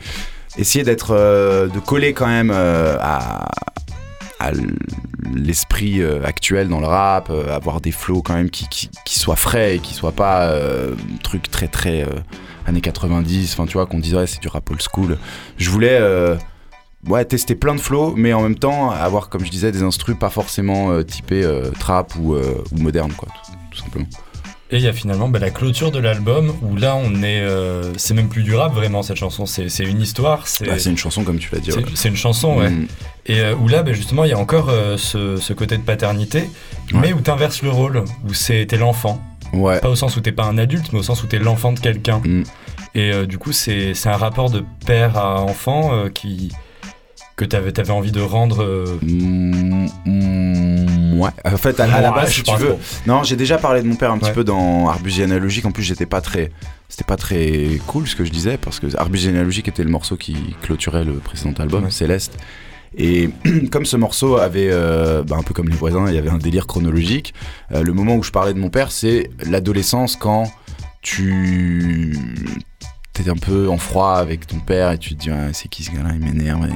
essayer d'être euh, de coller quand même euh, à l'esprit euh, actuel dans le rap euh, avoir des flows quand même qui, soient frais et qui soient pas euh, truc très très euh, années 90 enfin tu vois qu'on dirait c'est du rap old school. Je voulais tester plein de flows mais en même temps avoir comme je disais des instrus pas forcément typés trap ou, ou moderne quoi tout simplement Et il y a finalement bah, la clôture de l'album où là on est. euh, c'est même plus du rap vraiment cette chanson, c'est une histoire, c'est Bah, c'est une chanson comme tu l'as dit c'est- ouais. c'est une chanson, ouais. Mm. Et euh, où là bah, justement il y a encore euh, ce, ce côté de paternité, Ouais. mais où t'inverses le rôle, où c'est t'es l'enfant. ouais Pas au sens où t'es pas un adulte, mais au sens où t'es l'enfant de quelqu'un. Mm. Et du coup c'est un rapport de père à enfant qui que t'avais avais envie de rendre. euh, Mm, mm, ouais. En fait, à, à la base, si tu veux. Non, j'ai déjà parlé de mon père un petit Ouais. peu dans Arbus généalogique. En plus, j'étais pas très. C'était pas très cool ce que je disais parce que Arbus généalogique était le morceau qui clôturait le précédent album, Ouais. Céleste. Et <clears throat> comme ce morceau avait, euh, bah, un peu comme les voisins, il y avait un délire chronologique. euh, le moment où je parlais de mon père, c'est l'adolescence quand tu t'es un peu en froid avec ton père et tu te dis c'est qui ce gars-là, il m'énerve. Et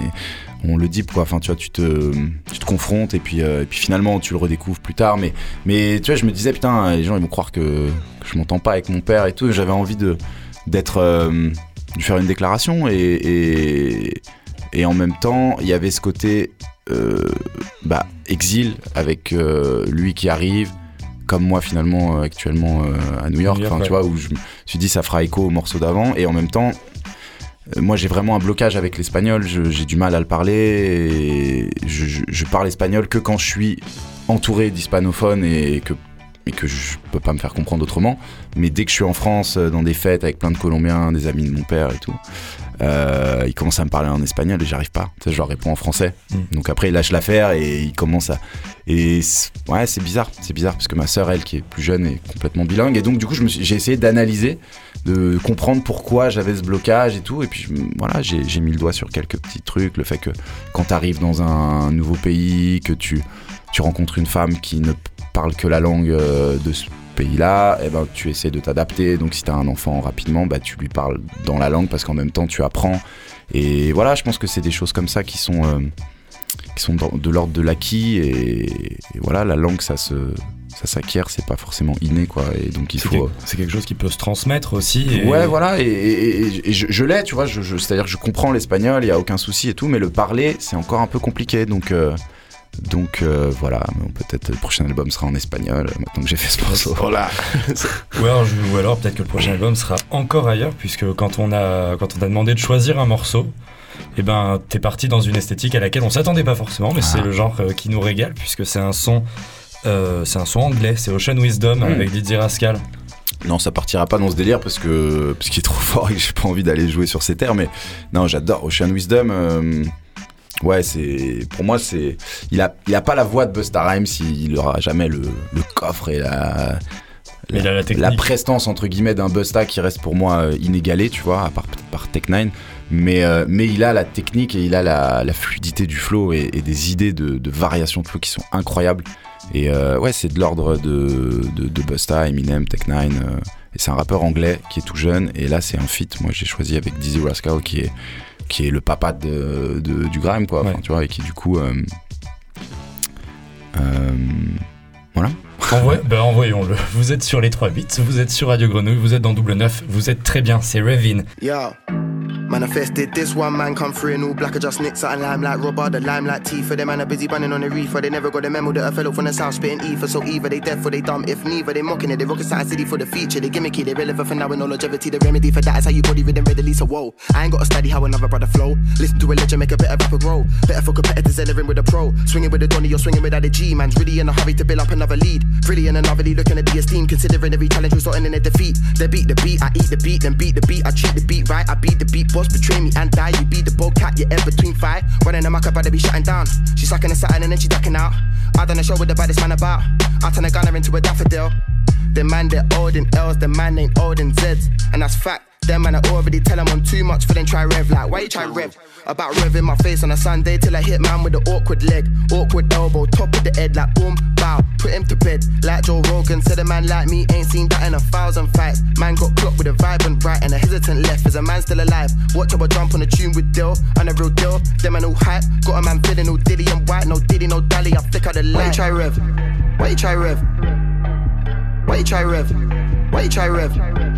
on le dit quoi. Enfin, tu vois, tu te, tu te confrontes et puis, euh, et puis finalement tu le redécouvres plus tard. Mais, mais tu vois, je me disais putain, les gens ils vont croire que, que je m'entends pas avec mon père et tout. J'avais envie de d'être, euh, de faire une déclaration et, et et en même temps il y avait ce côté euh, bah, exil avec lui qui arrive. Comme moi finalement actuellement à New York, New York, enfin, ouais. tu vois, où je me suis dit ça fera écho au morceau d'avant, et en même temps, moi j'ai vraiment un blocage avec l'espagnol, j'ai du mal à le parler, et je, je- je parle espagnol que quand je suis entouré d'hispanophones et que, et que je peux pas me faire comprendre autrement. Mais dès que je suis en France, euh, dans des fêtes avec plein de Colombiens, des amis de mon père et tout, euh, ils commencent à me parler en espagnol et j'arrive pas. Je leur réponds en français. Mm. Donc après, ils lâchent l'affaire et ils commencent à. Et ouais, c'est bizarre. C'est bizarre parce que ma sœur, elle, qui est plus jeune, est complètement bilingue. Et donc, du coup, j'ai essayé d'analyser, de comprendre pourquoi j'avais ce blocage et tout. Et puis, voilà, j'ai mis le doigt sur quelques petits trucs. Le fait que quand tu arrives dans un nouveau pays, que tu, rencontres une femme qui ne parle que la langue euh, de ce pays-là, eh ben, tu essaies de t'adapter. Donc, si tu as un enfant rapidement, bah, tu lui parles dans la langue parce qu'en même temps, tu apprends. Et voilà, je pense que c'est des choses comme ça qui sont, euh, de l'ordre de l'acquis. Et voilà, la langue, ça se. Ça s'acquiert, c'est pas forcément inné, quoi. Et donc il C'est faut. c'est quelque chose qui peut se transmettre aussi. et- Ouais, voilà, et, et- et- et je, je l'ai, tu vois, je, je- c'est-à-dire que je comprends l'espagnol, il y a aucun souci et tout, mais le parler, c'est encore un peu compliqué, donc, euh, Donc euh, voilà, peut-être le prochain album sera en espagnol, euh, maintenant que j'ai fait ce morceau. <laughs> Voilà. <laughs> Ou alors, je- ou alors peut-être que le prochain album sera encore ailleurs, puisque quand on a, quand on t'a demandé de choisir un morceau, eh ben, t'es parti dans une esthétique à laquelle on s'attendait pas forcément, mais c'est Ah. le genre qui nous régale, puisque c'est un son, euh, c'est un son anglais, c'est Ocean Wisdom Mm. avec Didier Rascal. Non, ça partira pas dans ce délire parce que parce qu'il est trop <laughs> fort et que j'ai pas envie d'aller jouer sur ces terres. Mais non, j'adore Ocean Wisdom. euh, ouais, c'est pour moi c'est il a il a pas la voix de Busta Rhymes, il, aura jamais le, le coffre et la la la prestance entre guillemets d'un Busta qui reste pour moi euh, inégalé, tu vois, à part par Tech 9. Mais, euh, mais il a la technique et il a la, la fluidité du flow et, et des idées de, de variation de flow qui sont incroyables. Et euh, ouais, c'est de l'ordre de, de, de Busta, Eminem, Tech 9. euh, et c'est un rappeur anglais qui est tout jeune. Et là, c'est un feat. Moi, j'ai choisi avec Dizzy Rascal qui est, qui est le papa de, de- du grime, quoi. Enfin, tu vois, et qui du coup. euh, euh, voilà. Envoie- ben, envoyons-le. Vous êtes sur les 3 bits, vous êtes sur Radio Grenouille, vous êtes dans Double 9, vous êtes très bien, c'est Revin. Yo, manifested this one man come through in all black. I just nicked something lime like rubber, the lime like teeth. For them man are busy running on the reefer. They never got the memo that a fellow from the south spitting ether. So either they deaf or they dumb. If neither, they mocking it. They rocket side city for the feature. They gimmicky, they relevant for now with no longevity. The remedy for that is how you body rhythm readily. So whoa, I ain't got to study how another brother flow. Listen to a legend, make a better rapper grow. Better for competitors entering with a pro. Swinging with a Donny, you're swinging without a G. Man's really in a hurry to build up another lead. Really in another lead, looking at the esteem. Considering every challenge resulting in a defeat. They beat the beat, I eat the beat, then beat the beat. I treat the beat right, I beat the beat. Boss betray me and die. You be the bobcat, you're ever between five. Running them, I could better be shutting down. She's sucking a satin and then she ducking out. I done a show with the baddest man about. I turn a gunner into a daffodil. The man they're old in L's, the man ain't old in Z's. And that's fact. Them man I already tell them I'm too much for them try rev like why you try rev? About rev in my face on a Sunday till I hit man with the awkward leg, awkward elbow, top of the head like boom, bow, put him to bed. Like Joe Rogan said a man like me ain't seen that in a thousand fights. Man got clocked with a vibrant right and a hesitant left. Is a man still alive? Watch how I jump on a tune with Dill, on a real deal. Them man all hype, got a man feeling all diddy and white, no diddy, no dally. I flicker the light. Why you try rev? Why you try rev? Why you try rev? Why you try rev?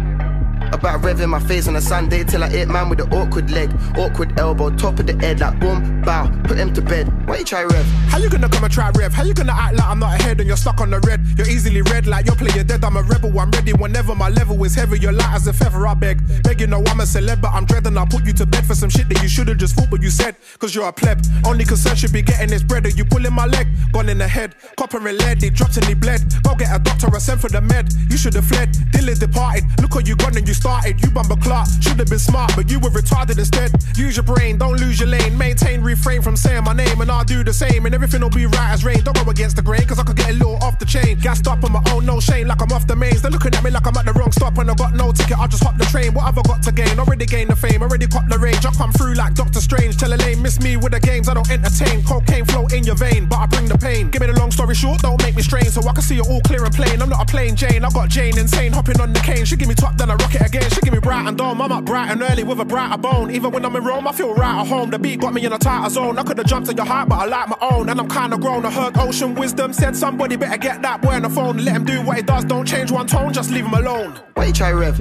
About revving my face on a Sunday till I hit man with an awkward leg, awkward elbow, top of the head like boom, bow, put him to bed. Why you try rev? How you gonna come and try rev? How you gonna act like I'm not ahead and you're stuck on the red? You're easily red like you're playing dead. I'm a rebel, I'm ready whenever my level is heavy. You're light as a feather, I beg. Beg you know I'm a celeb, but I'm dreading. I'll put you to bed for some shit that you should've just thought but you said. Cause you're a pleb. Only concern should be getting this bread. Are you pulling my leg? Gone in the head. Copper and lead, he dropped and he bled. Go get a doctor, I sent for the med. You should've fled. Dylan departed. Look what you gone and you started. You bumper clock. Should've been smart, but you were retarded instead. Use your brain, don't lose your lane. Maintain, refrain from saying my name, and I'll do the same. And everything will be right as rain. Don't go against the grain, cause I could get a little off the chain. Gassed up on my own, no shame, like I'm off the mains. They're looking at me like I'm at the wrong stop, and I got no ticket. I'll just hop the train. What have I got to gain? Already gained the fame, already caught the range. I come through like Doctor Strange. Tell a lane, miss me with the games. I don't entertain. Cocaine flow in your vein, but I bring the pain. Give me the long story short, don't make me strain, so I can see it all clear and plain. I'm not a plain Jane, I got Jane insane, hopping on the cane. She give me top, then I rock it again. She give me bright and dome. I'm up bright and early with a brighter bone. Even when I'm in Rome, I feel right at home. The beat got me in a tighter zone. I could have jumped to your heart, but I like my own. And I'm kinda grown. I heard ocean wisdom said somebody better get that boy on the phone. Let him do what he does. Don't change one tone, just leave him alone. Why you try rev?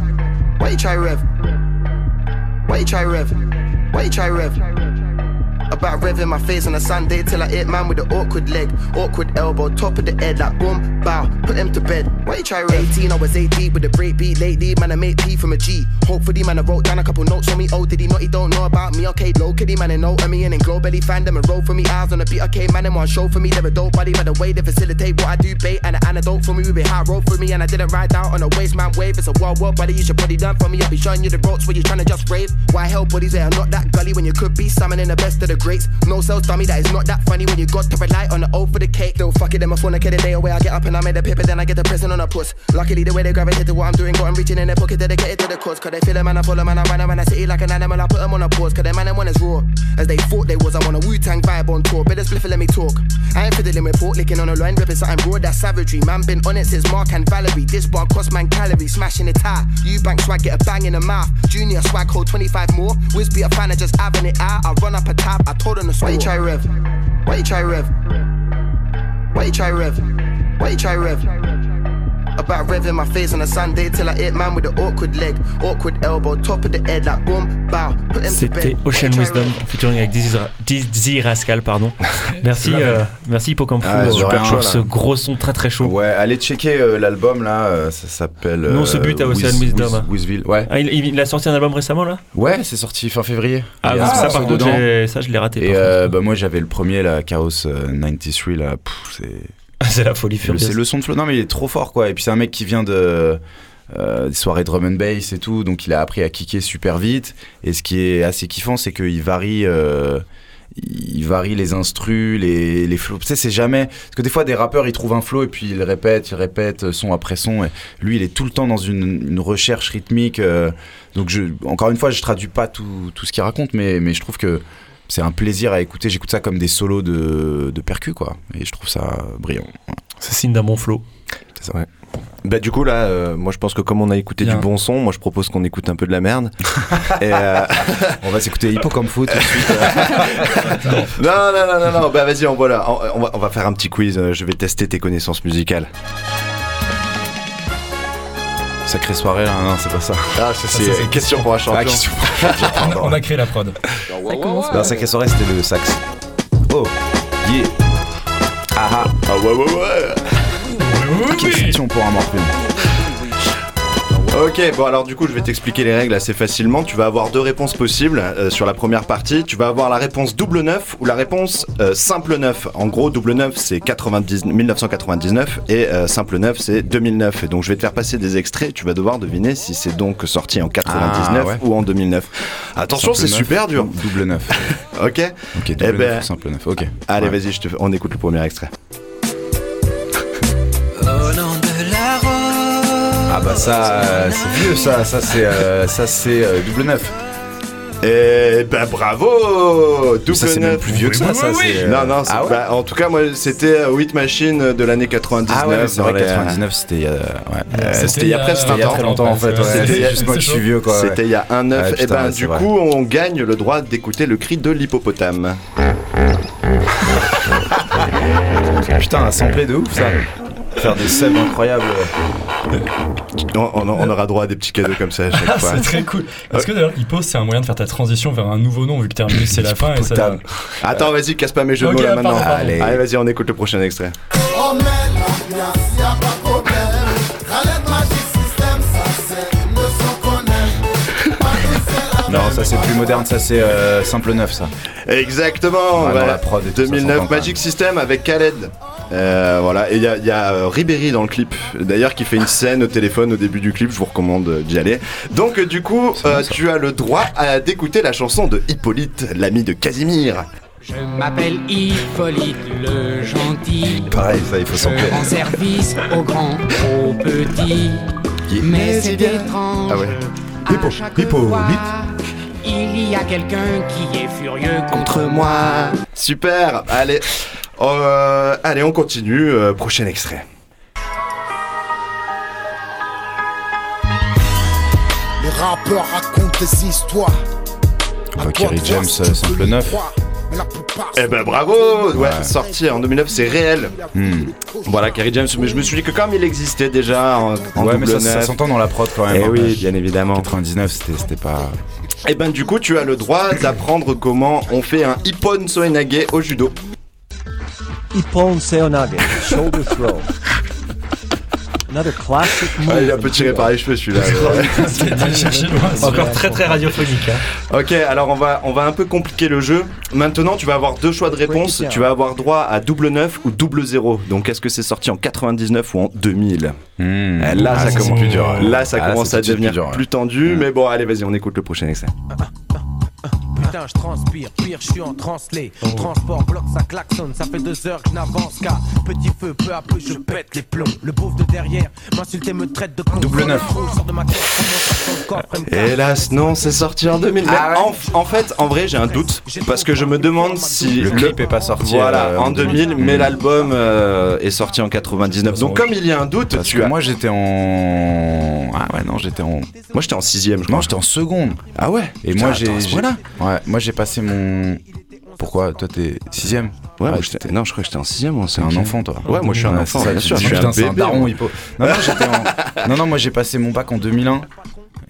Why you try rev? Why you try rev? Why you try rev? About revving my face on a Sunday till I hit man with the awkward leg, awkward elbow, top of the head like boom, bow, put him to bed. Why you try rev? 18, I was 18 with a break beat lately, man I made P from a G. Hopefully man I wrote down a couple notes on me. Oh, did he not? He don't know about me. Okay, low kitty man I know of me and then glow belly fandom and roll for me. Eyes on the beat. Okay, man and one show for me. They're a dope buddy by the way they facilitate what I do. Bait and an antidote for me. We be high road for me and I didn't ride out on a waste man wave. It's a wild world, buddy. You should probably done for me. I'll be showing you the ropes where you trying to just rave. Why help buddies that are not that gully when you could be summoning the best of the greats? No sales dummy that is not that funny when you got to rely on the O for the cake. Though fuck it, them a phone, I get a day away. I get up and I made a paper, then I get the present on a puss. Luckily, the way they gravitate to what I'm doing, got 'em reaching in their pocket, dedicated to the cause. Cause they feel them and I follow them, man, I run around the city like an animal. I put them on a pause, cause them man, them one is raw. As they thought they was, I'm on a Wu Tang vibe on tour. Better spliff and let me talk. I ain't fiddling with pork, licking on a line, ripping something broad, that's savagery. Man, been on it since Mark and Valerie. This bar cost man calories, smashing it high. You bank swag, get a bang in the mouth. Junior swag, hold 25 more. Wiz be a fan of just having it out. I run up a tab, I told to score. Why you try rev? Why you try rev? Why you try rev? Why you try rev? About revving my face on a Sunday till I hit man with the awkward leg, awkward elbow, top of the head, like boom, bow, put him to C'était. Ocean Wisdom featuring avec Dizzy Ra- Dizzy Rascal, pardon. <laughs> Merci, euh, merci Hippocampo Ah, euh, pour voilà. ce gros son très très chaud. Ouais, allez checker euh, l'album là, euh, ça s'appelle. Nous, on se bute à Ocean Wisdom, hein. Wizville, ouais. Ah, il, il a sorti un album récemment là? Ouais, c'est sorti fin février. Ah, Il y a ça par contre, ça je l'ai raté. Et par euh, bah, moi j'avais le premier, la Chaos euh, 93, là. c'est. <laughs> c'est la folie furieuse. C'est le son de flow. Non, mais il est trop fort, quoi. Et puis c'est un mec qui vient de. euh, des soirées drum and bass et tout, donc il a appris à kicker super vite. Et ce qui est assez kiffant, c'est qu'il varie, euh, il varie les instrus, les, les flows. Tu sais, c'est jamais. Parce que des fois, des rappeurs, ils trouvent un flow et puis ils répètent, ils répètent son après son. Et lui, il est tout le temps dans une, une recherche rythmique. euh, donc, je, encore une fois, je traduis pas tout, tout ce qu'il raconte, mais, mais je trouve que c'est un plaisir à écouter. J'écoute ça comme des solos de, de percu, quoi. Et je trouve ça brillant. C'est signe d'un bon flow. C'est ça. Bah du coup là, euh, moi je pense que comme on a écouté Bien. du bon son, moi je propose qu'on écoute un peu de la merde. <laughs> Et, euh, On va s'écouter Hippo comme foot tout de suite. <laughs> non non non non non, bah vas-y on voilà, on, on va, on va faire un petit quiz. euh, Je vais tester tes connaissances musicales. Sacrée soirée là, non, c'est pas ça. Ah ça ça, c'est c'est question pour un champion. Ah, <laughs> question. On a, on a créé la prod. Non, Sacrée soirée, c'était le sax. Oh, yeah. Ah ah. Ah ouais ouais ouais. Question pour un morpion. Ok, bon alors du coup je vais t'expliquer les règles assez facilement. Tu vas avoir deux réponses possibles euh, sur la première partie. Tu vas avoir la réponse double neuf ou la réponse euh, simple neuf. En gros, double neuf c'est 90 1999 et euh, simple neuf c'est 2009. Et donc je vais te faire passer des extraits. Tu vas devoir deviner si c'est donc sorti en 99 Ah, ouais. ou en 2009. Attention, c'est super dur. Double neuf. <laughs> Ok. Ok, double Eh ben- ou simple neuf. Ok. Allez, Ouais. vas-y, te... on écoute le premier extrait. Ah bah ça, euh, c'est vieux ça. Ça c'est, euh, ça c'est euh, double neuf. Eh ben bravo Double ça c'est même neuf. plus vieux que ça. ça c'est, euh, Non, non, c'est- ah ouais. bah, en tout cas, moi, c'était euh, Hit Machine de l'année 99. Ah ouais, c'est dans vrai, les- 99 c'était il y a, ouais. Euh, C'était c'était il y a presque C'était il y a très longtemps en fait. ouais. C'était- C'est juste moi qui suis vieux quoi. ouais. C'était il y a un 9. Ouais, et putain, ben, ouais, du vrai. coup, on gagne le droit d'écouter le cri de l'hippopotame. <laughs> Putain, un samplé de ouf ça. Faire des subs incroyables. On, on- on aura droit à des petits cadeaux comme ça à chaque Ah, fois. c'est très cool. Est-ce que d'ailleurs, Hippo, c'est un moyen de faire ta transition vers un nouveau nom vu que Terminus c'est la fin et ça. Attends, vas-y, casse pas mes jeux de Ok, mots là maintenant. pardon, pardon. Allez. Allez, vas-y, on écoute le prochain extrait. Non, ça c'est plus moderne. Ça c'est euh, simple neuf ça. Exactement. Voilà. la prod et tout, ça 2009 s'entend, Magic System avec Khaled. Euh, voilà, et il y a, y a, euh, Ribéry dans le clip, d'ailleurs, qui fait une scène au téléphone au début du clip. Je vous recommande euh, d'y aller. Donc, du coup, euh, tu as le droit à- d'écouter la chanson de Hippolyte, l'ami de Casimir. Je m'appelle Hippolyte le gentil. Pareil, ça il faut Je sampler. rends service aux grands, aux petits. Mais c'est étrange. Ah ouais. Hippo- Hippolyte. Il y a quelqu'un qui est furieux contre moi. Super, allez. Oh, euh, allez, on continue. Euh, prochain extrait. Les rappeurs racontent des histoires. Rocky James, simple 9. Eh ben bravo Ouais, ouais. sorti en 2009, c'est réel. Hmm. Voilà, Kerry James, mais je me suis dit que comme il existait déjà en, en Ouais, mais ça, s'entend dans la prod quand même. Eh hein, oui, bien évidemment. 99, c'était pas. Eh ben du coup, tu as le droit d'apprendre comment on fait un Ippon Soenage au judo. Ippon Soenage, shoulder throw. <laughs> Another classic move. Ah, il est un peu tiré par les cheveux <laughs> celui-là. Encore très très radiophonique. hein. ok, alors on va, on va un peu compliquer le jeu. Maintenant, tu vas avoir deux choix de réponse. Tu vas avoir droit à double 9 ou double 0. Donc, est-ce que c'est sorti en 99 ou en 2000 Hmm. Eh, Là, Ah, ça c'est commence plus dur. Là, ça Ah, commence à devenir plus dur, ouais. plus tendu. Mais bon, allez, vas-y, on écoute le prochain extrait. Putain, je transpire, pire, je suis en translé. Transport, bloc, ça klaxonne, ça fait deux heures que je n'avance qu'à petit feu, peu à peu je pète les plombs. Le pauvre de derrière m'insulte et me traite de con. Double neuf. Je sors de ma tête, commence à son coffre, elle me Hélas, non, c'est sorti en 2000. Mais en, en fait, en vrai, j'ai un doute parce que je me demande si Le clip est pas sorti, Voilà, euh, en en 2000, 2000. mais l'album euh, est sorti en 99. Donc, comme il y a un doute, Parce tu que as- moi j'étais en. Ah ouais, non, j'étais en. moi j'étais en sixième, je crois. Non, j'étais en seconde. Ah ouais. Et Putain, moi j'ai. attends, à ce j'ai- point-là Ouais, moi j'ai passé mon. Pourquoi Toi, t'es sixième Ouais, Ah, moi, j'étais- non, je crois que j'étais en sixième ou en C'est un enfant, toi. Ouais, moi je suis un enfant, bien sûr. Je suis putain, un c'est un bébé. daron, moi. Non, non, j'étais en- non, non, moi j'ai passé mon bac en 2001.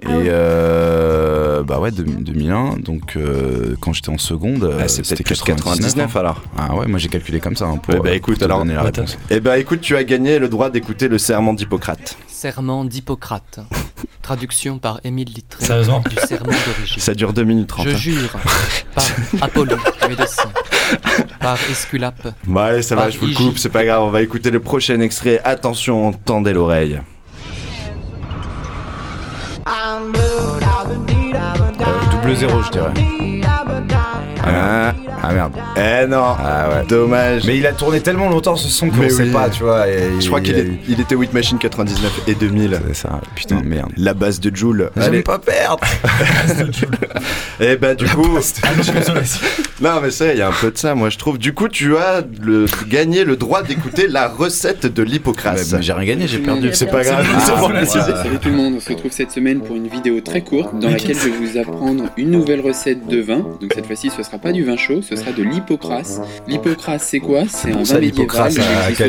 Et euh, bah ouais, de- 2001. Donc euh, quand j'étais en seconde, Ah, c'est c'était peut-être plus 99 hein. alors. Ah ouais, moi j'ai calculé comme ça. hein, pour, Eh ben euh, écoute, pour te alors. donner la réponse. Eh ben écoute, tu as gagné le droit d'écouter le serment d'Hippocrate. Serment d'Hippocrate. Traduction par Émile Littré. Sérieusement Du serment d'origine. Ça dure 2 minutes 30. Je hein. jure, par Apollon, médecin, par Esculape. Bon allez, ça va, je vous le coupe, c'est pas grave, on va écouter le prochain extrait. Attention, tendez l'oreille. Double zéro, je dirais. Ah, ah, merde. Eh non, Ah ouais. dommage. Mais il a tourné tellement longtemps ce son qu'on Mais sait oui. pas, tu vois. et je crois il qu'il a est- eu- il était Whit Machine 99 et 2000. C'est ça, putain, merde. La base de Joule. J'aime pas perdre. <laughs> Eh ben du coup, non mais ça, il y a un peu de ça, moi je trouve. Du coup, tu as le, gagné le droit d'écouter la recette de l'Hippocrate. Mais j'ai rien gagné, j'ai perdu. C'est pas grave. Ah. <laughs> Salut tout le monde, on se retrouve cette semaine pour une vidéo très courte dans laquelle je vais vous apprendre une nouvelle recette de vin. Donc cette fois-ci, ce sera pas du vin chaud, ce sera de l'hypocrase. L'hypocrase, c'est quoi? C'est un vin médiéval.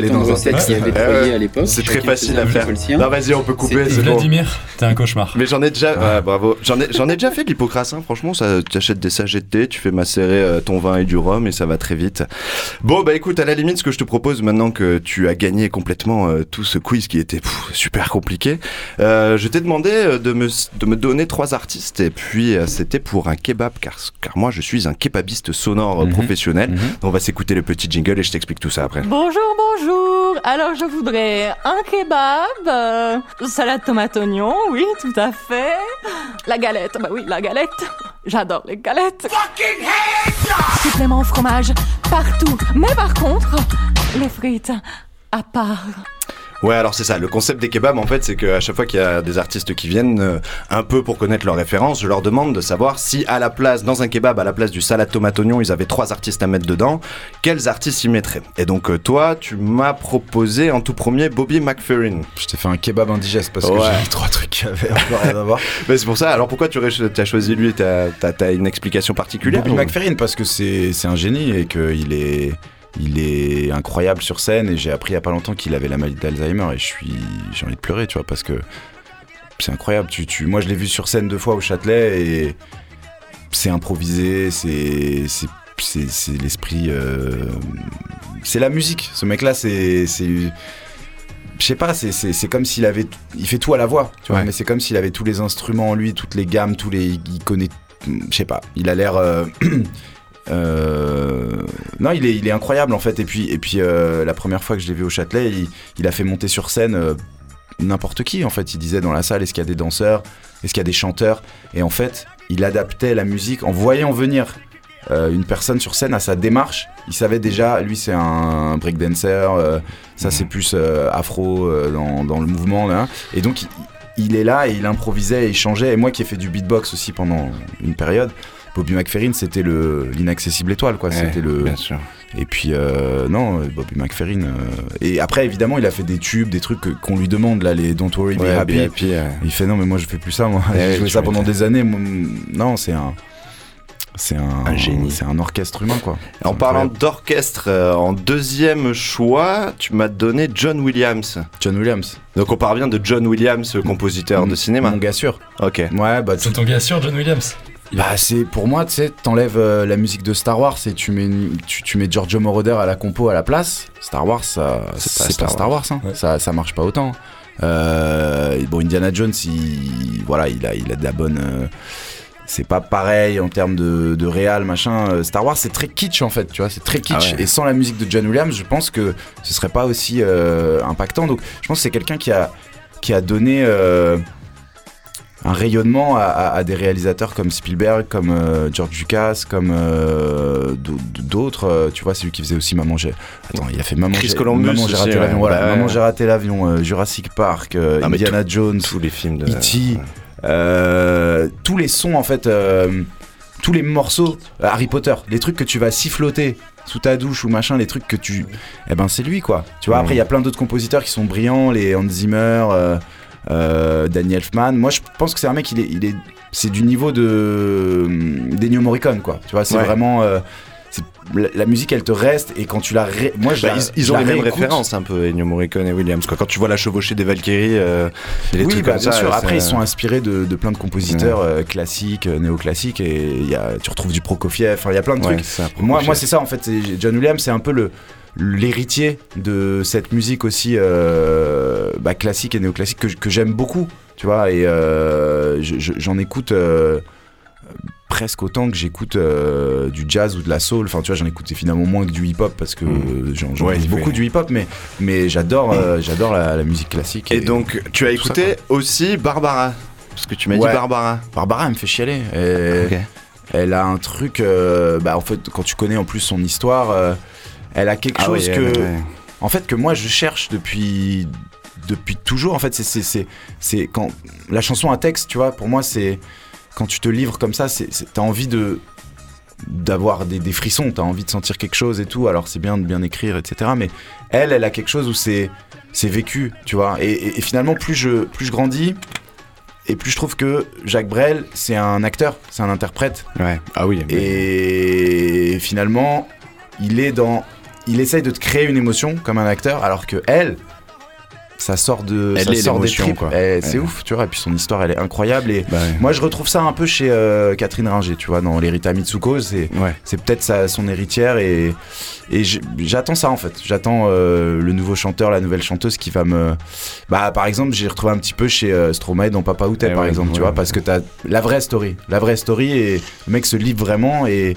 dans qui avaient Ouais, broyé ouais. à l'époque. C'est très facile à faire. Non, vas-y, on peut couper, C'est- c'est. Vladimir, t'es un cauchemar. Mais j'en ai déjà, ouais, bravo. J'en ai, j'en ai déjà fait de l'hypocrase. hein. Franchement, ça, tu achètes des sachets de thé, tu fais macérer euh, ton vin et du rhum et ça va très vite. Bon, bah écoute, à la limite, ce que je te propose maintenant que tu as gagné complètement euh, tout ce quiz qui était pff, super compliqué, euh, je t'ai demandé euh, de me, de me donner trois artistes et puis euh, c'était pour un kebab car, car moi je suis un kebabiste sonore Mhm. professionnel. Mhm. On va s'écouter le petit jingle et je t'explique tout ça après. Bonjour, bonjour. Alors, je voudrais un kebab, euh, salade tomate oignon, oui, tout à fait. La galette, bah oui, la galette. J'adore les galettes. Supplément fromage partout. Mais par contre, les frites à part. Ouais, alors c'est ça. Le concept des kebabs, en fait, c'est qu'à chaque fois qu'il y a des artistes qui viennent, euh, un peu pour connaître leurs références, je leur demande de savoir si à la place, dans un kebab, à la place du salade tomate oignon, ils avaient trois artistes à mettre dedans, quels artistes ils mettraient? Et donc euh, toi, tu m'as proposé en tout premier Bobby McFerrin. Je t'ai fait un kebab indigeste parce que Ouais. j'ai mis <laughs> trois trucs qui avaient peu rien à voir. <laughs> Mais c'est pour ça. Alors pourquoi tu t'as choisi lui T'as t'as- t'as une explication particulière Bobby ou- McFerrin parce que c'est c'est un génie et qu'il est il est incroyable sur scène et j'ai appris il y a pas longtemps qu'il avait la maladie d'Alzheimer et je suis j'ai envie de pleurer tu vois parce que c'est incroyable tu, tu moi je l'ai vu sur scène deux fois au Châtelet et c'est improvisé c'est c'est l'esprit euh, c'est la musique ce mec là c'est c'est je sais pas, c'est- comme s'il avait. Il fait tout à la voix, tu vois, Ouais. mais c'est comme s'il avait tous les instruments en lui, toutes les gammes, tous les. Il connaît. Je sais pas, il a l'air. euh, <clears throat> euh, non, il est, il est incroyable en fait. Et puis, et puis euh, la première fois que je l'ai vu au Châtelet, il, il a fait monter sur scène euh, n'importe qui en fait. Il disait dans la salle est-ce qu'il y a des danseurs, est-ce qu'il y a des chanteurs? Et en fait, il adaptait la musique en voyant venir une personne sur scène à sa démarche. Il savait déjà, lui c'est un breakdancer, ça c'est plus euh, afro dans, dans le mouvement. Là. Et donc il, il est là et il improvisait et il changeait. Et moi qui ai fait du beatbox aussi pendant une période, Bobby McFerrin c'était le l'inaccessible étoile quoi. Ouais, c'était le. bien sûr. Et puis euh, non, Bobby McFerrin. euh, Et après évidemment il a fait des tubes, des trucs qu'on lui demande là, les Don't Worry Be Ouais, Happy. Be Happy, ouais. Il fait non mais moi je fais plus ça moi. Ouais, <laughs> J'ai joué ça pendant des années. Moi, Non c'est un. C'est un, Un génie. C'est un orchestre humain quoi. En parlant d'orchestre, euh, en deuxième choix, tu m'as donné John Williams. John Williams. Donc on parle bien de John Williams, le compositeur de cinéma. Mon gars sûr. Ok. Ouais bah C'est ton gars sûr, John Williams? Bah c'est pour moi tu sais t'enlèves euh, la musique de Star Wars et tu mets tu, tu mets Giorgio Moroder à la compo à la place. Star Wars ça c'est pas, Star Wars, hein. ça ça marche pas autant. Euh, bon Indiana Jones il voilà il a il a de la bonne euh, c'est pas pareil en termes de, de réal machin Star Wars c'est très kitsch en fait tu vois c'est très kitsch Ah ouais. et sans la musique de John Williams je pense que ce serait pas aussi impactant donc je pense que c'est quelqu'un qui a qui a donné un rayonnement à, à- à des réalisateurs comme Spielberg, comme euh, George Lucas, comme euh, d'au- d'autres. euh, tu vois, c'est lui qui faisait aussi Maman j'ai. Attends, il a fait Maman j'ai Maman, j'ai raté l'avion. Voilà, ouais. Maman j'ai raté l'avion. Jurassic Park, Ah, Indiana Jones, Tous les films de. E.T. tous les sons en fait, tous les morceaux Harry Potter, les trucs que tu vas siffloter sous ta douche ou machin, les trucs que tu, eh ben c'est lui quoi. Tu vois, après il y a plein d'autres compositeurs qui sont brillants, les Hans Zimmer, euh, euh, Danny Elfman. Moi je pense que c'est un mec, il est, il est, c'est du niveau de d'Ennio Morricone quoi. Tu vois, c'est Ouais. vraiment. euh, la, la musique elle te reste et quand tu la ré- moi je Bah, la- ils, ils je ont la les mêmes références un peu, Ennio Morricone et Williams. Quoi. Quand tu vois la chevauchée des Valkyries, euh, et les oui, trucs bah, comme bien ça. sûr. Après, ils sont inspirés de, de plein de compositeurs euh, classiques, euh, néoclassiques, et il y a, tu retrouves du Prokofiev. Enfin, il y a plein de Ouais, trucs. moi, moi, c'est ça en fait. John Williams, c'est un peu le l'héritier de cette musique aussi euh, bah, classique et néoclassique que, j'aime beaucoup. Tu vois, et euh, je- je- j'en écoute. euh, presque autant que j'écoute euh, du jazz ou de la soul. Enfin, tu vois, j'en écoute finalement moins que du hip-hop parce que euh, j'en Ouais, beaucoup du hip-hop, mais, mais j'adore euh, j'adore la, la musique classique. Et donc, tu as ça, écouté aussi Barbara Parce que tu m'as Ouais. dit Barbara. Barbara, elle me fait chialer. Elle, a un truc. euh, bah, en fait, quand tu connais en plus son histoire, elle a quelque Ah chose oui, que. elle, ouais. En fait, que moi je cherche depuis. Depuis toujours. En fait, c'est- c'est. c'est- C'est quand. La chanson à texte, tu vois, pour moi, c'est. Quand tu te livres comme ça, c'est- t'as envie de d'avoir des, des frissons, t'as envie de sentir quelque chose et tout, alors c'est bien de bien écrire, etc. Mais elle, elle a quelque chose où c'est c'est vécu, tu vois. Et, et- et finalement, plus je, plus je grandis, et plus je trouve que Jacques Brel, c'est un acteur, c'est un interprète. Ouais. Ah oui. Et finalement, il est dans. Il essaye de te créer une émotion comme un acteur, alors que elle, ça sort de. Elle ça sort des tripes. quoi. Eh, C'est ouf, tu vois. Et puis son histoire, elle est incroyable. Et Bah ouais. moi, je retrouve ça un peu chez euh, Catherine Ringer, tu vois, dans l'Erita Mitsuko. C'est Ouais. c'est peut-être sa- son héritière et, et j'attends ça en fait. J'attends euh, le nouveau chanteur, la nouvelle chanteuse qui va me. Bah, par exemple, j'ai retrouvé un petit peu chez euh, Stromae dans Papa Outé, Eh par ouais, exemple, tu vois, parce que t'as la vraie story. La vraie story et le mec se livre vraiment et.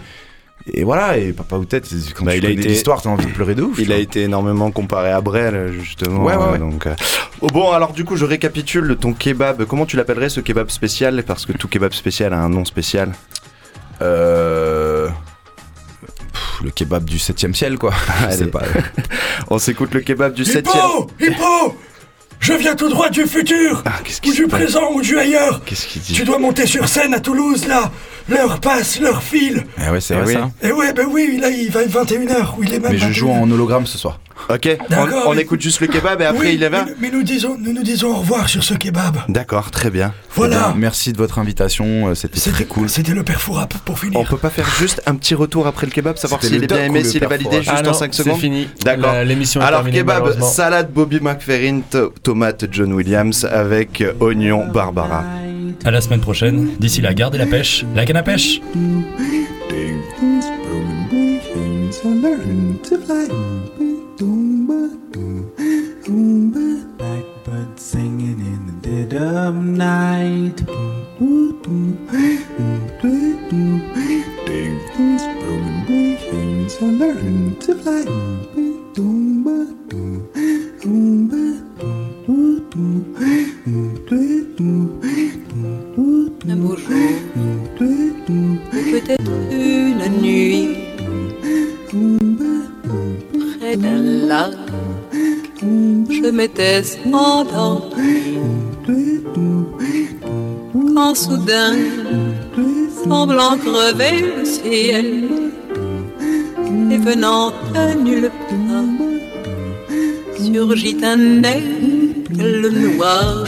Et voilà, et Papa Outet, quand Bah, tu il a connais été- l'histoire, t'as envie de pleurer de ouf. Il a été énormément comparé à Brel, justement. Ouais, ouais, ouais. Donc, euh, oh, bon, alors du coup, je récapitule ton kebab. Comment tu l'appellerais ce kebab spécial? Parce que tout kebab spécial a un nom spécial. Euh... pff, le kebab du 7ème ciel, quoi. <laughs> Allez. pas. <laughs> On s'écoute le kebab du 7 Hippo Hippo Je viens tout droit du futur Ah, qu'est-ce qui Ou du présent ou du ailleurs Qu'est-ce qu'il dit Tu dois monter sur scène à Toulouse, là L'heure passe, l'heure file Eh ouais, c'est Eh vrai oui. ça. Et ouais, ben oui, là, il va être 21h, ou il est même Mais je joue 21. en hologramme ce soir. Ok, D'accord, on, on écoute juste le kebab et après Oui, il est là mais, mais nous, disons, nous nous disons au revoir sur ce kebab. D'accord, très bien. Voilà Eh bien, merci de votre invitation, euh, c'était très cool. C'était le père Fourap pour finir. On peut pas faire juste un petit retour après le kebab, savoir s'il est bien aimé, s'il est validé juste Ah en non, 5 c'est secondes fini. D'accord. L'émission est Alors terminée, kebab, salade Bobby McFerrin, to- tomate John Williams avec euh, oignon Barbara. À la semaine prochaine. D'ici là, gardez la pêche, la canne à pêche. Semblant crever le ciel, et venant de nulle part, surgit un aigle noir.